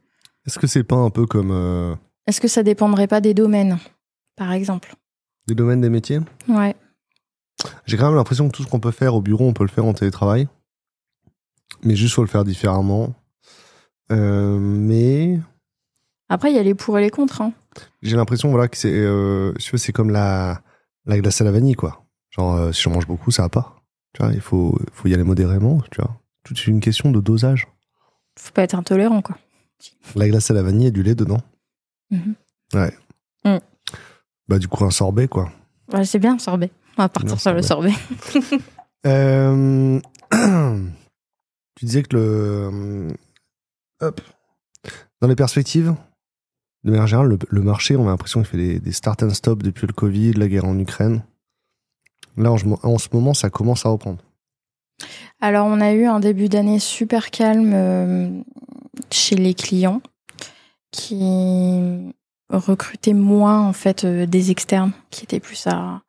Est-ce que c'est pas un peu comme euh, Est-ce que ça dépendrait pas des domaines, par exemple? Des domaines des métiers Ouais. J'ai quand même l'impression que tout ce qu'on peut faire au bureau, on peut le faire en télétravail. Mais juste faut le faire différemment. Euh, mais Après, il y a les pour et les contre. Hein. j'ai l'impression voilà que c'est euh, c'est comme la la glace à la vanille quoi. Genre euh, si j'en mange beaucoup, ça va pas. Tu vois, il faut faut y aller modérément, tu vois. Tout est une question de dosage. Faut pas être intolérant, quoi. La glace à la vanille et du lait dedans. Mhm. Ouais. Bah du coup un sorbet quoi. Ouais, c'est bien, sorbet. On va partir sur le sorbet. Euh, tu disais que le. Hop. Dans les perspectives, de manière générale, le, le marché, on a l'impression qu'il fait des, des start and stop depuis le Covid, la guerre en Ukraine. Là, en, en ce moment, ça commence à reprendre. Alors, on a eu un début d'année super calme euh, chez les clients qui recrutaient moins en fait euh, des externes, qui étaient plus à,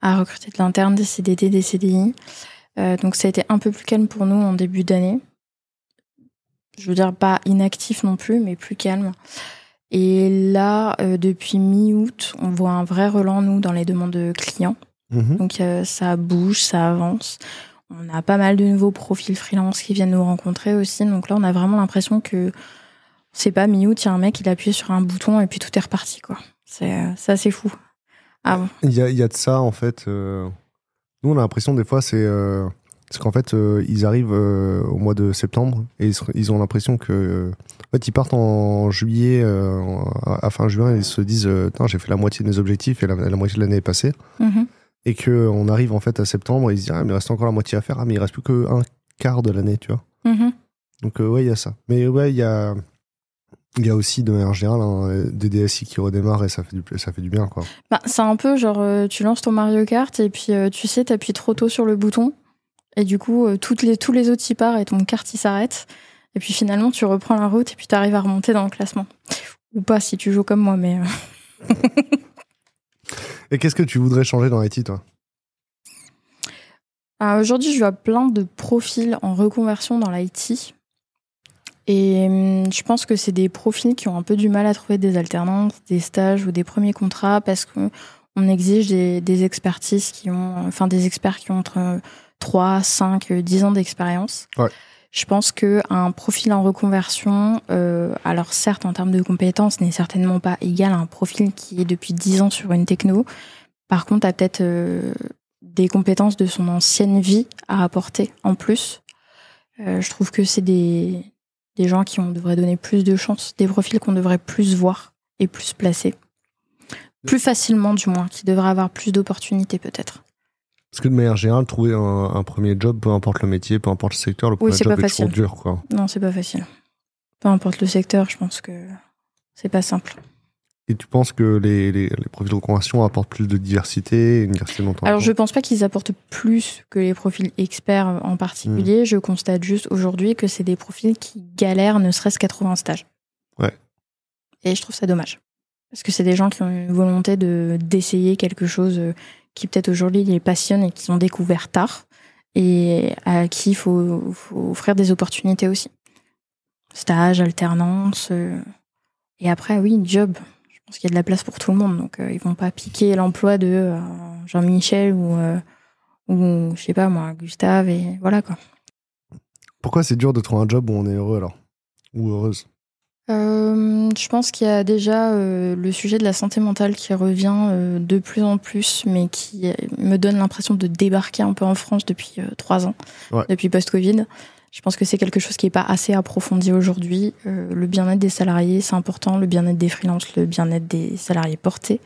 à recruter de l'interne, des CDD, des CDI. Euh, donc, ça a été un peu plus calme pour nous en début d'année. Je veux dire pas inactif non plus, mais plus calme. Et là, euh, depuis mi-août, on voit un vrai relan nous dans les demandes de clients. Mhm. Donc ça bouge, ça avance. On a pas mal de nouveaux profils freelance qui viennent nous rencontrer aussi. Donc là, on a vraiment l'impression que c'est pas mi-août, il y a un mec, il appuie sur un bouton et puis tout est reparti, quoi. C'est euh, assez fou. Ah bon. Il y a, il y a de ça, en fait. euh, Nous, on a l'impression, des fois, c'est. euh, C'est qu'en fait, euh, ils arrivent euh, au mois de septembre et ils, ont l'impression que. euh, En fait, ils partent en juillet, euh, à fin juin, et ils se disent euh, j'ai fait la moitié de mes objectifs et la, la moitié de l'année est passée. Mhm. Et qu'on arrive en fait à septembre et ils se disent Ah, mais il reste encore la moitié à faire. Ah, mais il reste plus qu'un quart de l'année, tu vois. Mhm. Donc, euh, ouais, il y a ça. Mais ouais, il y a. Il y a aussi, de manière générale, hein, des DSI qui redémarrent et ça fait du, ça fait du bien, quoi. Bah, c'est un peu genre, euh, tu lances ton Mario Kart et puis euh, tu sais, t'appuies trop tôt sur le bouton. Et du coup, euh, toutes les, tous les autres y partent et ton kart il s'arrête. Et puis finalement, tu reprends la route et puis t'arrives à remonter dans le classement. Ou pas si tu joues comme moi, mais. Et qu'est-ce que tu voudrais changer dans IT, toi? Aujourd'hui, je vois plein de profils en reconversion dans l'IT. Et hum, je pense que c'est des profils qui ont un peu du mal à trouver des alternances, des stages ou des premiers contrats parce qu'on on exige des, des expertises qui ont, enfin des experts qui ont entre 3, 5, 10 ans d'expérience. Ouais. Je pense que un profil en reconversion, euh, alors certes en termes de compétences, n'est certainement pas égal à un profil qui est depuis 10 ans sur une techno. Par contre, a peut-être euh, des compétences de son ancienne vie à apporter en plus. Euh, je trouve que c'est des, des gens qui on devrait donner plus de chance, des profils qu'on devrait plus voir et plus placer. Plus facilement du moins, qui devraient avoir plus d'opportunités peut-être. Parce que de manière générale, trouver un, un premier job, peu importe le métier, peu importe le secteur, le premier c'est job pas est toujours facile. dur, quoi. Non, c'est pas facile. Peu importe le secteur, je pense que c'est pas simple. Et tu penses que les, les, les profils de reconversion apportent plus de diversité, une diversité dont on Alors je pense pas qu'ils apportent plus que les profils experts en particulier. Je constate juste aujourd'hui que c'est des profils qui galèrent ne serait-ce qu'à trouver un stage. Ouais. Et je trouve ça dommage. Parce que c'est des gens qui ont une volonté de d'essayer quelque chose euh, qui peut-être aujourd'hui les passionne et qui ont découvert tard et à qui il faut, faut offrir des opportunités aussi. Stage, alternance. euh, Et après, oui, job. Pense qu'il y a de la place pour tout le monde. Donc, euh, ils vont pas piquer l'emploi de euh, Jean-Michel ou, euh, ou, je sais pas moi, Gustave. Et voilà quoi. Pourquoi c'est dur de trouver un job où on est heureux alors? Ou heureuse? Euh, je pense qu'il y a déjà euh, le sujet de la santé mentale qui revient euh, de plus en plus, mais qui me donne l'impression de débarquer un peu en France depuis trois ans, Ouais. depuis post-Covid. Je pense que c'est quelque chose qui n'est pas assez approfondi aujourd'hui. Euh, le bien-être des salariés, c'est important. Le bien-être des freelances, le bien-être des salariés portés.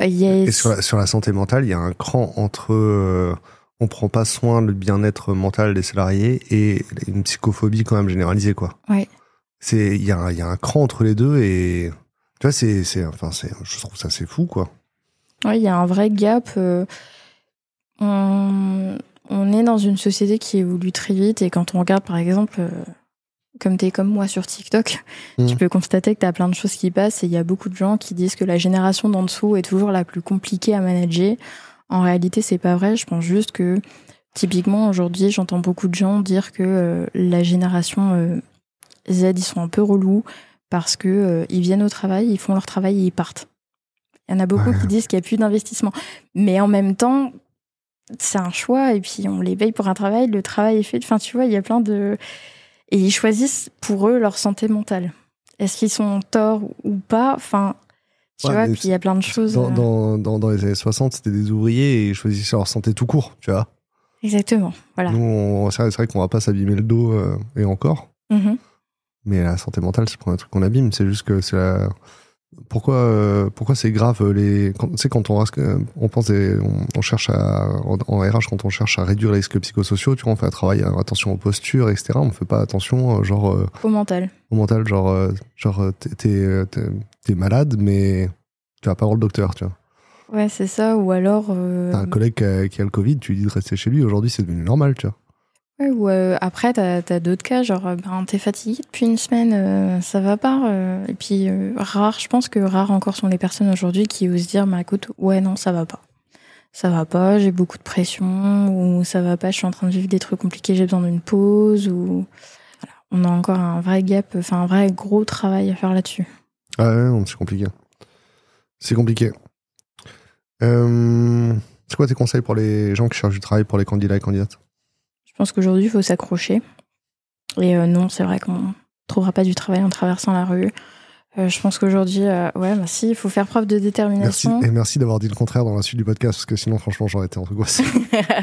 Euh, Et sur la, sur la, santé mentale, il y a un cran entre euh, on prend pas soin du bien-être mental des salariés et une psychophobie quand même généralisée, quoi. Ouais. C'est il y a, y a un cran entre les deux et tu vois c'est c'est enfin c'est je trouve ça c'est fou quoi. Ouais, il y a un vrai gap. on on est dans une société qui évolue très vite et quand on regarde par exemple, euh, comme tu es comme moi sur TikTok, mmh. tu peux constater que tu as plein de choses qui passent et il y a beaucoup de gens qui disent que la génération d'en dessous est toujours la plus compliquée à manager. En réalité, c'est pas vrai. Je pense juste que typiquement aujourd'hui, j'entends beaucoup de gens dire que euh, la génération euh, Z, ils sont un peu relous parce que ils viennent au travail, ils font leur travail et ils partent. Il y en a beaucoup qui disent qu'il n'y a plus d'investissement. Mais en même temps, c'est un choix et puis on les paye pour un travail, le travail est fait. Enfin, tu vois, il y a plein de. Et ils choisissent pour eux leur santé mentale. Est-ce qu'ils sont tort ou pas? Enfin, tu vois, puis il y a plein de choses. Euh. Dans, dans, les années 60, c'était des ouvriers et ils choisissaient leur santé tout court, tu vois. Exactement, voilà. Nous, c'est vrai qu'on va pas s'abîmer le dos euh, et encore. Mm-hmm. Mais la santé mentale, c'est pas un truc qu'on abîme, c'est juste que c'est la pourquoi, euh, pourquoi c'est grave euh, les quand, quand on, on pense on, cherche à en, RH quand on cherche à réduire les risques psychosociaux tu vois on fait un travail euh, attention aux postures etc on fait pas attention genre au mental. au mental genre genre t'es es, malade mais tu vas pas voir le docteur tu vois. Ouais c'est ça ou alors t'as un collègue qui a, qui a, le covid tu lui dis de rester chez lui aujourd'hui c'est devenu normal tu vois ou euh, après, t'as as, d'autres cas, genre, euh, ben, t'es fatigué depuis une semaine, euh, ça va pas. et puis, rare, je pense que rares encore sont les personnes aujourd'hui qui osent dire, bah écoute, ouais, non, ça va pas. Ça va pas, j'ai beaucoup de pression, ou ça va pas, je suis en train de vivre des trucs compliqués, j'ai besoin d'une pause, ou. On a encore un vrai gap, enfin, un vrai gros travail à faire là-dessus. Ah ouais, c'est compliqué. C'est compliqué. c'est quoi tes conseils pour les gens qui cherchent du travail, pour les candidats et candidates? Pense qu'aujourd'hui, il faut s'accrocher. Et euh, non, c'est vrai qu'on ne trouvera pas du travail en traversant la rue. Euh, je pense qu'aujourd'hui, euh, ouais, bah si, il faut faire preuve de détermination. Merci, et merci d'avoir dit le contraire dans la suite du podcast, parce que sinon, franchement, j'aurais été angoissé.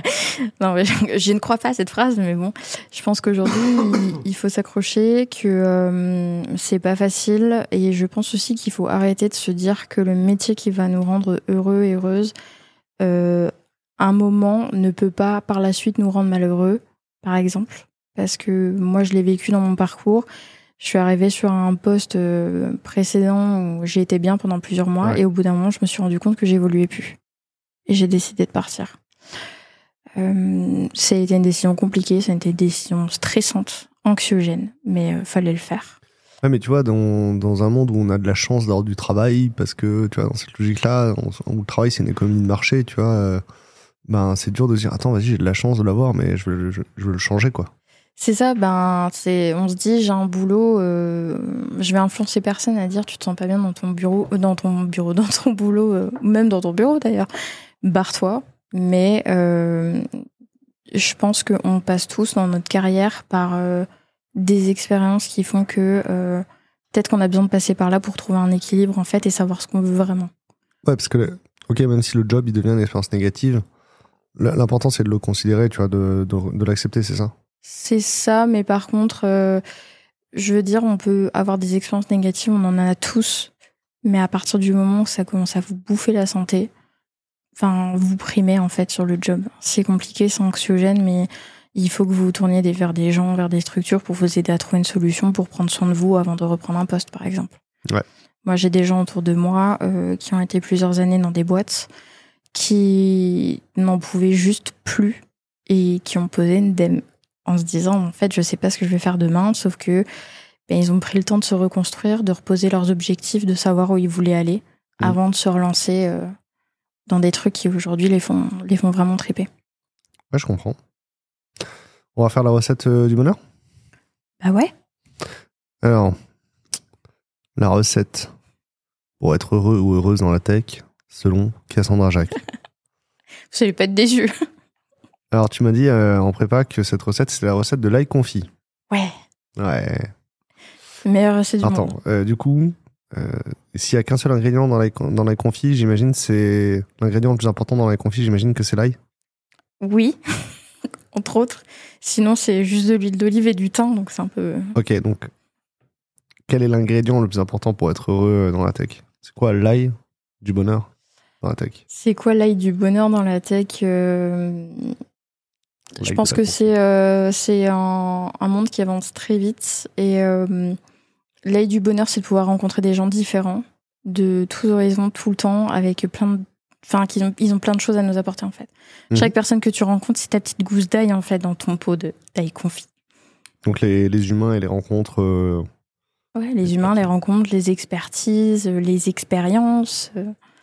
non, mais je, ne crois pas à cette phrase, mais bon, je pense qu'aujourd'hui, il, faut s'accrocher, que c'est pas facile, et je pense aussi qu'il faut arrêter de se dire que le métier qui va nous rendre heureux et heureuses, un moment ne peut pas par la suite nous rendre malheureux par exemple, parce que moi, je l'ai vécu dans mon parcours. Je suis arrivée sur un poste euh, précédent où j'ai été bien pendant plusieurs mois, et au bout d'un moment, je me suis rendu compte que j'évoluais plus. Et j'ai décidé de partir. Euh, été une décision compliquée, ça a été une décision stressante, anxiogène, mais euh, fallait le faire. Ouais, mais tu vois, dans, dans, un monde où on a de la chance d'avoir du travail, parce que, tu vois, dans cette logique-là, où le travail, c'est une économie de marché, tu vois, ben c'est dur de se dire attends vas-y j'ai de la chance de l'avoir mais je veux, je, veux le changer quoi. C'est ça, ben c'est on se dit j'ai un boulot, euh, je vais influencer personne à dire tu te sens pas bien dans ton bureau, euh, dans ton bureau, dans ton boulot, euh, même dans ton bureau d'ailleurs, barre-toi. Mais je pense qu'on passe tous dans notre carrière par des expériences qui font que peut-être qu'on a besoin de passer par là pour trouver un équilibre en fait et savoir ce qu'on veut vraiment. Ouais, parce que ok même si le job il devient une expérience négative, L'important, c'est de le considérer, tu vois, de, de, l'accepter, c'est ça? C'est ça, mais par contre, euh, je veux dire, on peut avoir des expériences négatives, on en a tous, mais à partir du moment où ça commence à vous bouffer la santé, enfin, vous primez en fait sur le job. C'est compliqué, c'est anxiogène, mais il faut que vous tourniez vers des gens, vers des structures pour vous aider à trouver une solution pour prendre soin de vous avant de reprendre un poste, par exemple. Ouais. Moi, j'ai des gens autour de moi euh, qui ont été plusieurs années dans des boîtes qui n'en pouvaient juste plus et qui ont posé une dème en se disant en fait je sais pas ce que je vais faire demain sauf que ben, ils ont pris le temps de se reconstruire de reposer leurs objectifs de savoir où ils voulaient aller mmh. avant de se relancer euh, dans des trucs qui aujourd'hui les font les font vraiment triper. Ouais je comprends. On va faire la recette euh, du bonheur? Bah ouais. Alors la recette pour être heureux ou heureuse dans la tech selon Cassandra Jacques. Vous allez pas être déçu. Alors, tu m'as dit euh, en prépa que cette recette, c'était la recette de l'ail confit. Ouais. Ouais. Meilleure recette du Attends, euh, du coup, euh, s'il y a qu'un seul ingrédient dans l'ail dans confit, j'imagine c'est l'ingrédient le plus important dans l'ail confit, j'imagine que c'est l'ail. Oui. entre autres. Sinon, c'est juste de l'huile d'olive et du thym, donc c'est un peu. Ok, donc quel est l'ingrédient le plus important pour être heureux dans la tech? C'est quoi l'ail du bonheur? Dans la tech C'est quoi l'ail du bonheur dans la tech euh, Je pense que c'est euh, un, un, monde qui avance très vite et euh, l'ail du bonheur, c'est de pouvoir rencontrer des gens différents de tous horizons tout le temps avec plein de enfin qu'ils ont ils ont plein de choses à nous apporter en fait. Mmh. Chaque personne que tu rencontres, c'est ta petite gousse d'ail en fait dans ton pot de d'ail confit. Donc les, les, humains et les rencontres Ouais, les humains, les rencontres, les expertises, euh, les expériences.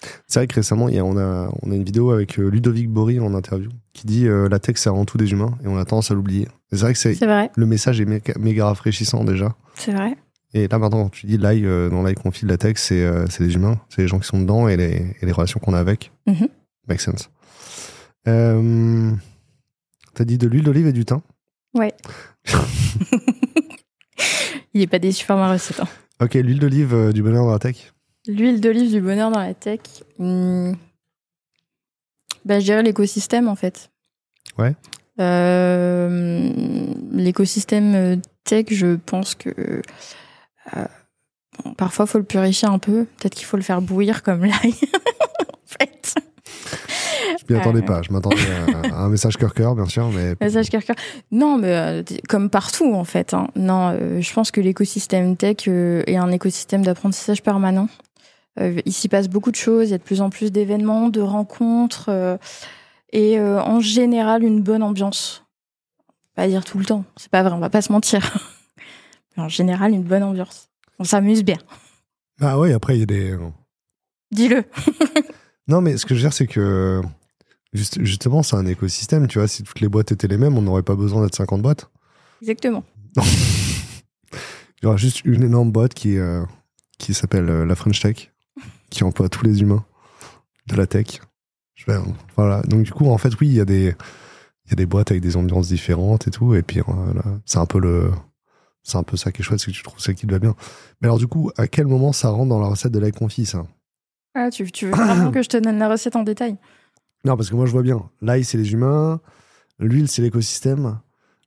Euh. C'est vrai que récemment, il y a, on, a, on a une vidéo avec euh, Ludovic Bory en interview qui dit la tech, c'est avant tout des humains et on a tendance à l'oublier. C'est vrai que c'est, le message est méga, rafraîchissant déjà. C'est vrai. Et là maintenant, quand tu dis l'ail, dans l'ail qu'on file la tech, c'est, c'est les humains, c'est les gens qui sont dedans et les, et les relations qu'on a avec. Mm Make sense. T'as dit de l'huile d'olive et du thym Ouais. Il n'est pas déçu par ma recette. Hein. Ok, l'huile d'olive euh, du bonheur dans la tech L'huile d'olive du bonheur dans la tech. Hmm. Bah, je dirais l'écosystème en fait. Ouais. Euh, l'écosystème euh, tech, je pense que parfois il faut le purifier un peu. Peut-être qu'il faut le faire bouillir comme l'ail. en fait. Je m'y attendais pas. Je m'attendais à, un message cœur-cœur, bien sûr. Mais... Message cœur-cœur. Non, mais euh, comme partout, en fait. Hein. Non, euh, je pense que l'écosystème tech euh, est un écosystème d'apprentissage permanent. Il s'y passe beaucoup de choses. Il y a de plus en plus d'événements, de rencontres. et en général, une bonne ambiance. Pas dire tout le temps. C'est pas vrai, on va pas se mentir. mais en général, une bonne ambiance. On s'amuse bien. Ah oui, après, il y a des. Dis-le. non, mais ce que je veux dire, c'est que justement, c'est un écosystème, tu vois. Si toutes les boîtes étaient les mêmes, on n'aurait pas besoin d'être 50 boîtes. Exactement. Il y aura juste une énorme boîte qui, euh, qui s'appelle euh, la French Tech, qui emploie tous les humains de la tech. voilà. Donc, du coup, en fait, oui, il y a des. Il y a des boîtes avec des ambiances différentes et tout, et puis voilà, c'est un peu le, c'est un peu ça qui est chouette, c'est que tu trouves ça qui te va bien. Mais alors du coup, à quel moment ça rentre dans la recette de l'ail confit, ça? Ah, tu, tu veux vraiment que je te donne la recette en détail? Non, parce que moi je vois bien. L'ail, c'est les humains. L'huile, c'est l'écosystème.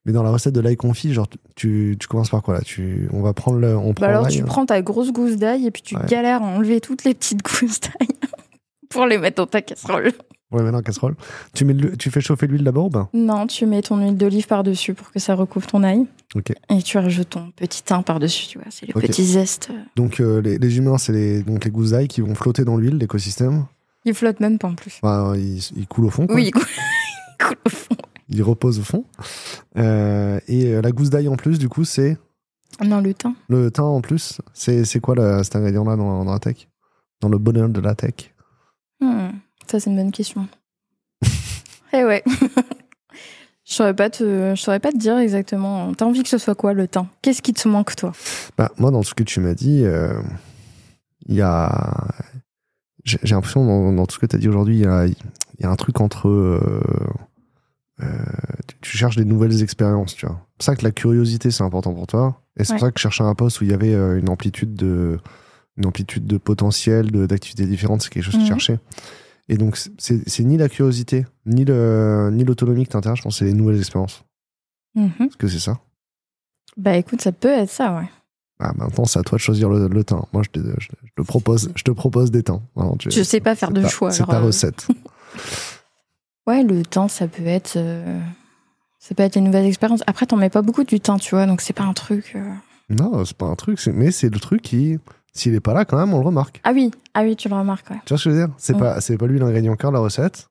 Mais dans la recette de l'ail confit, genre, tu, tu commences par quoi là? Tu, On va prendre le. On bah alors, tu prends ta grosse gousse d'ail et puis tu galères à enlever toutes les petites gousses d'ail pour les mettre dans ta casserole. Ouais, maintenant casserole. Tu, mets tu fais chauffer l'huile d'abord ou Non, tu mets ton huile d'olive par-dessus pour que ça recouvre ton ail. Ok. Et tu rajoutes ton petit thym par-dessus, tu vois. C'est les petits zestes. Donc, euh, les, les, humains, c'est les, donc les gousses d'ail qui vont flotter dans l'huile, l'écosystème? Il flotte même pas en plus. Bah, il, coule au fond. Quoi. Oui, il coule, au fond. Il repose au fond. Euh, et euh, la gousse d'ail en plus, du coup, c'est. Non, le thym. Le thym en plus, c'est quoi cet ingrédient-là dans, dans, la tech? Dans le bonheur de la tech? Hmm, Ça, c'est une bonne question. eh ouais. Je saurais pas te, je saurais pas te dire exactement. T'as envie que ce soit quoi le thym? Qu'est-ce qui te manque toi? Bah, moi, dans ce que tu m'as dit, euh, il y a, j'ai l'impression dans, tout ce que tu as dit aujourd'hui, il y a, y a, un truc entre. Euh, euh, tu cherches des nouvelles expériences, tu vois. C'est pour ça que la curiosité, c'est important pour toi. Et c'est pour ça que je cherchais un poste où il y avait euh, une amplitude de, une amplitude de potentiel, d'activités différentes, c'est quelque chose que je mhm. cherchais. Et donc, c'est ni la curiosité, ni l'autonomie ni qui t'intéresse, je pense que c'est les nouvelles expériences. Mhm. Est-ce que c'est ça? Bah écoute, ça peut être ça, ouais. Ah, maintenant, c'est à toi de choisir le, le temps. Moi, je te, je, te, propose, je te propose des temps. tu, je sais pas faire de choix. C'est ta euh. recette. ouais, le temps, ça peut être, euh, ça peut être une nouvelle expérience. Après, t'en mets pas beaucoup du temps, tu vois, donc c'est pas un truc. Euh. Non, c'est pas un truc, mais c'est le truc qui, s'il est pas là, quand même, on le remarque. Ah oui, ah oui, tu le remarques. Ouais. Tu vois ce que je veux dire? C'est pas, c'est pas lui l'ingrédient cœur de la recette.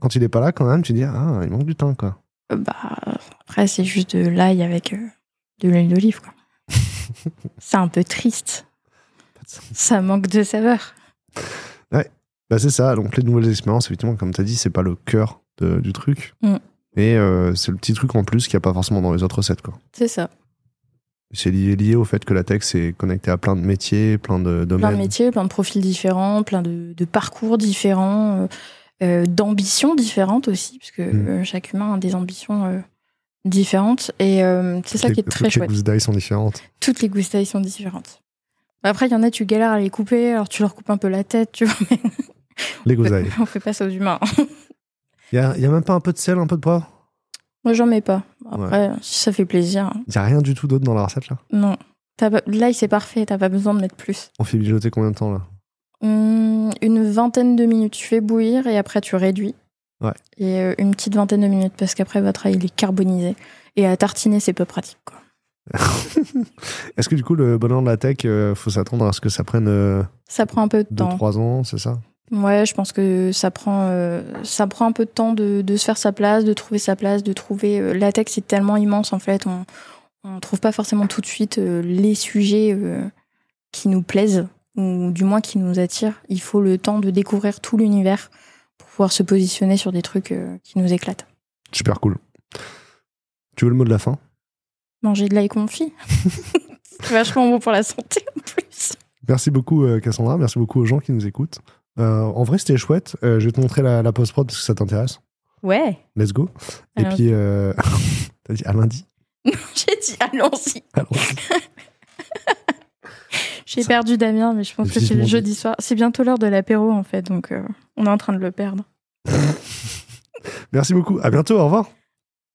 Quand il est pas là, quand même, tu dis ah, il manque du temps, quoi. bah après, c'est juste de l'ail avec de l'huile d'olive, quoi. c'est un peu triste. Ça manque de saveur. Bah c'est ça. Donc les nouvelles expériences, effectivement, comme tu as dit, c'est pas le cœur du truc. Mm. Et euh, c'est le petit truc en plus qu'il n'y a pas forcément dans les autres recettes. Quoi. C'est ça. C'est lié, lié, au fait que la tech c'est connecté à plein de métiers, plein de domaines. Plein de métiers, plein de profils différents, plein de, parcours différents, euh, euh, d'ambitions différentes aussi, parce que mm. chaque humain a des ambitions différentes. Et c'est ça qui est très chouette. Toutes les gousses d'ail sont différentes. Toutes les gousses d'ail sont différentes. Après, il y en a, tu galères à les couper, alors tu leur coupes un peu la tête, tu vois. les gousses d'ail. On fait pas ça aux humains. Il y a, y a, même pas un peu de sel, un peu de poivre? Moi, j'en mets pas. Après, si ça fait plaisir. Il n'y a rien du tout d'autre dans la recette là? Non. Là, c'est parfait. T'as pas besoin de mettre plus. On fait mijoter combien de temps là? Hum, une vingtaine de minutes. Tu fais bouillir et après tu réduis. Ouais. Et euh, une petite vingtaine de minutes parce qu'après votre ail il est carbonisé. Et à tartiner, c'est peu pratique. Quoi. Est-ce que du coup, le bonheur de la tech, euh, faut s'attendre à ce que ça prenne. Euh, ça prend un peu de deux, temps. trois ans, c'est ça? Ouais, je pense que ça prend, euh, ça prend un peu de temps de, de, se faire sa place, de trouver sa place, de trouver. la tech, c'est tellement immense en fait. On ne trouve pas forcément tout de suite les sujets qui nous plaisent ou du moins qui nous attirent. Il faut le temps de découvrir tout l'univers pour pouvoir se positionner sur des trucs qui nous éclatent. Super cool. Tu veux le mot de la fin? Manger de l'ail confit. c'est vachement bon pour la santé en plus. Merci beaucoup euh, Cassandra, merci beaucoup aux gens qui nous écoutent. Euh, en vrai, c'était chouette. Euh, je vais te montrer la, la post-prod parce que ça t'intéresse. Ouais. Let's go. Et puis, t'as dit à lundi J'ai dit allons-y. Allons J'ai perdu Damien, mais je pense que c'est le jeudi soir. C'est bientôt l'heure de l'apéro en fait, donc on est en train de le perdre. merci beaucoup. À bientôt. Au revoir.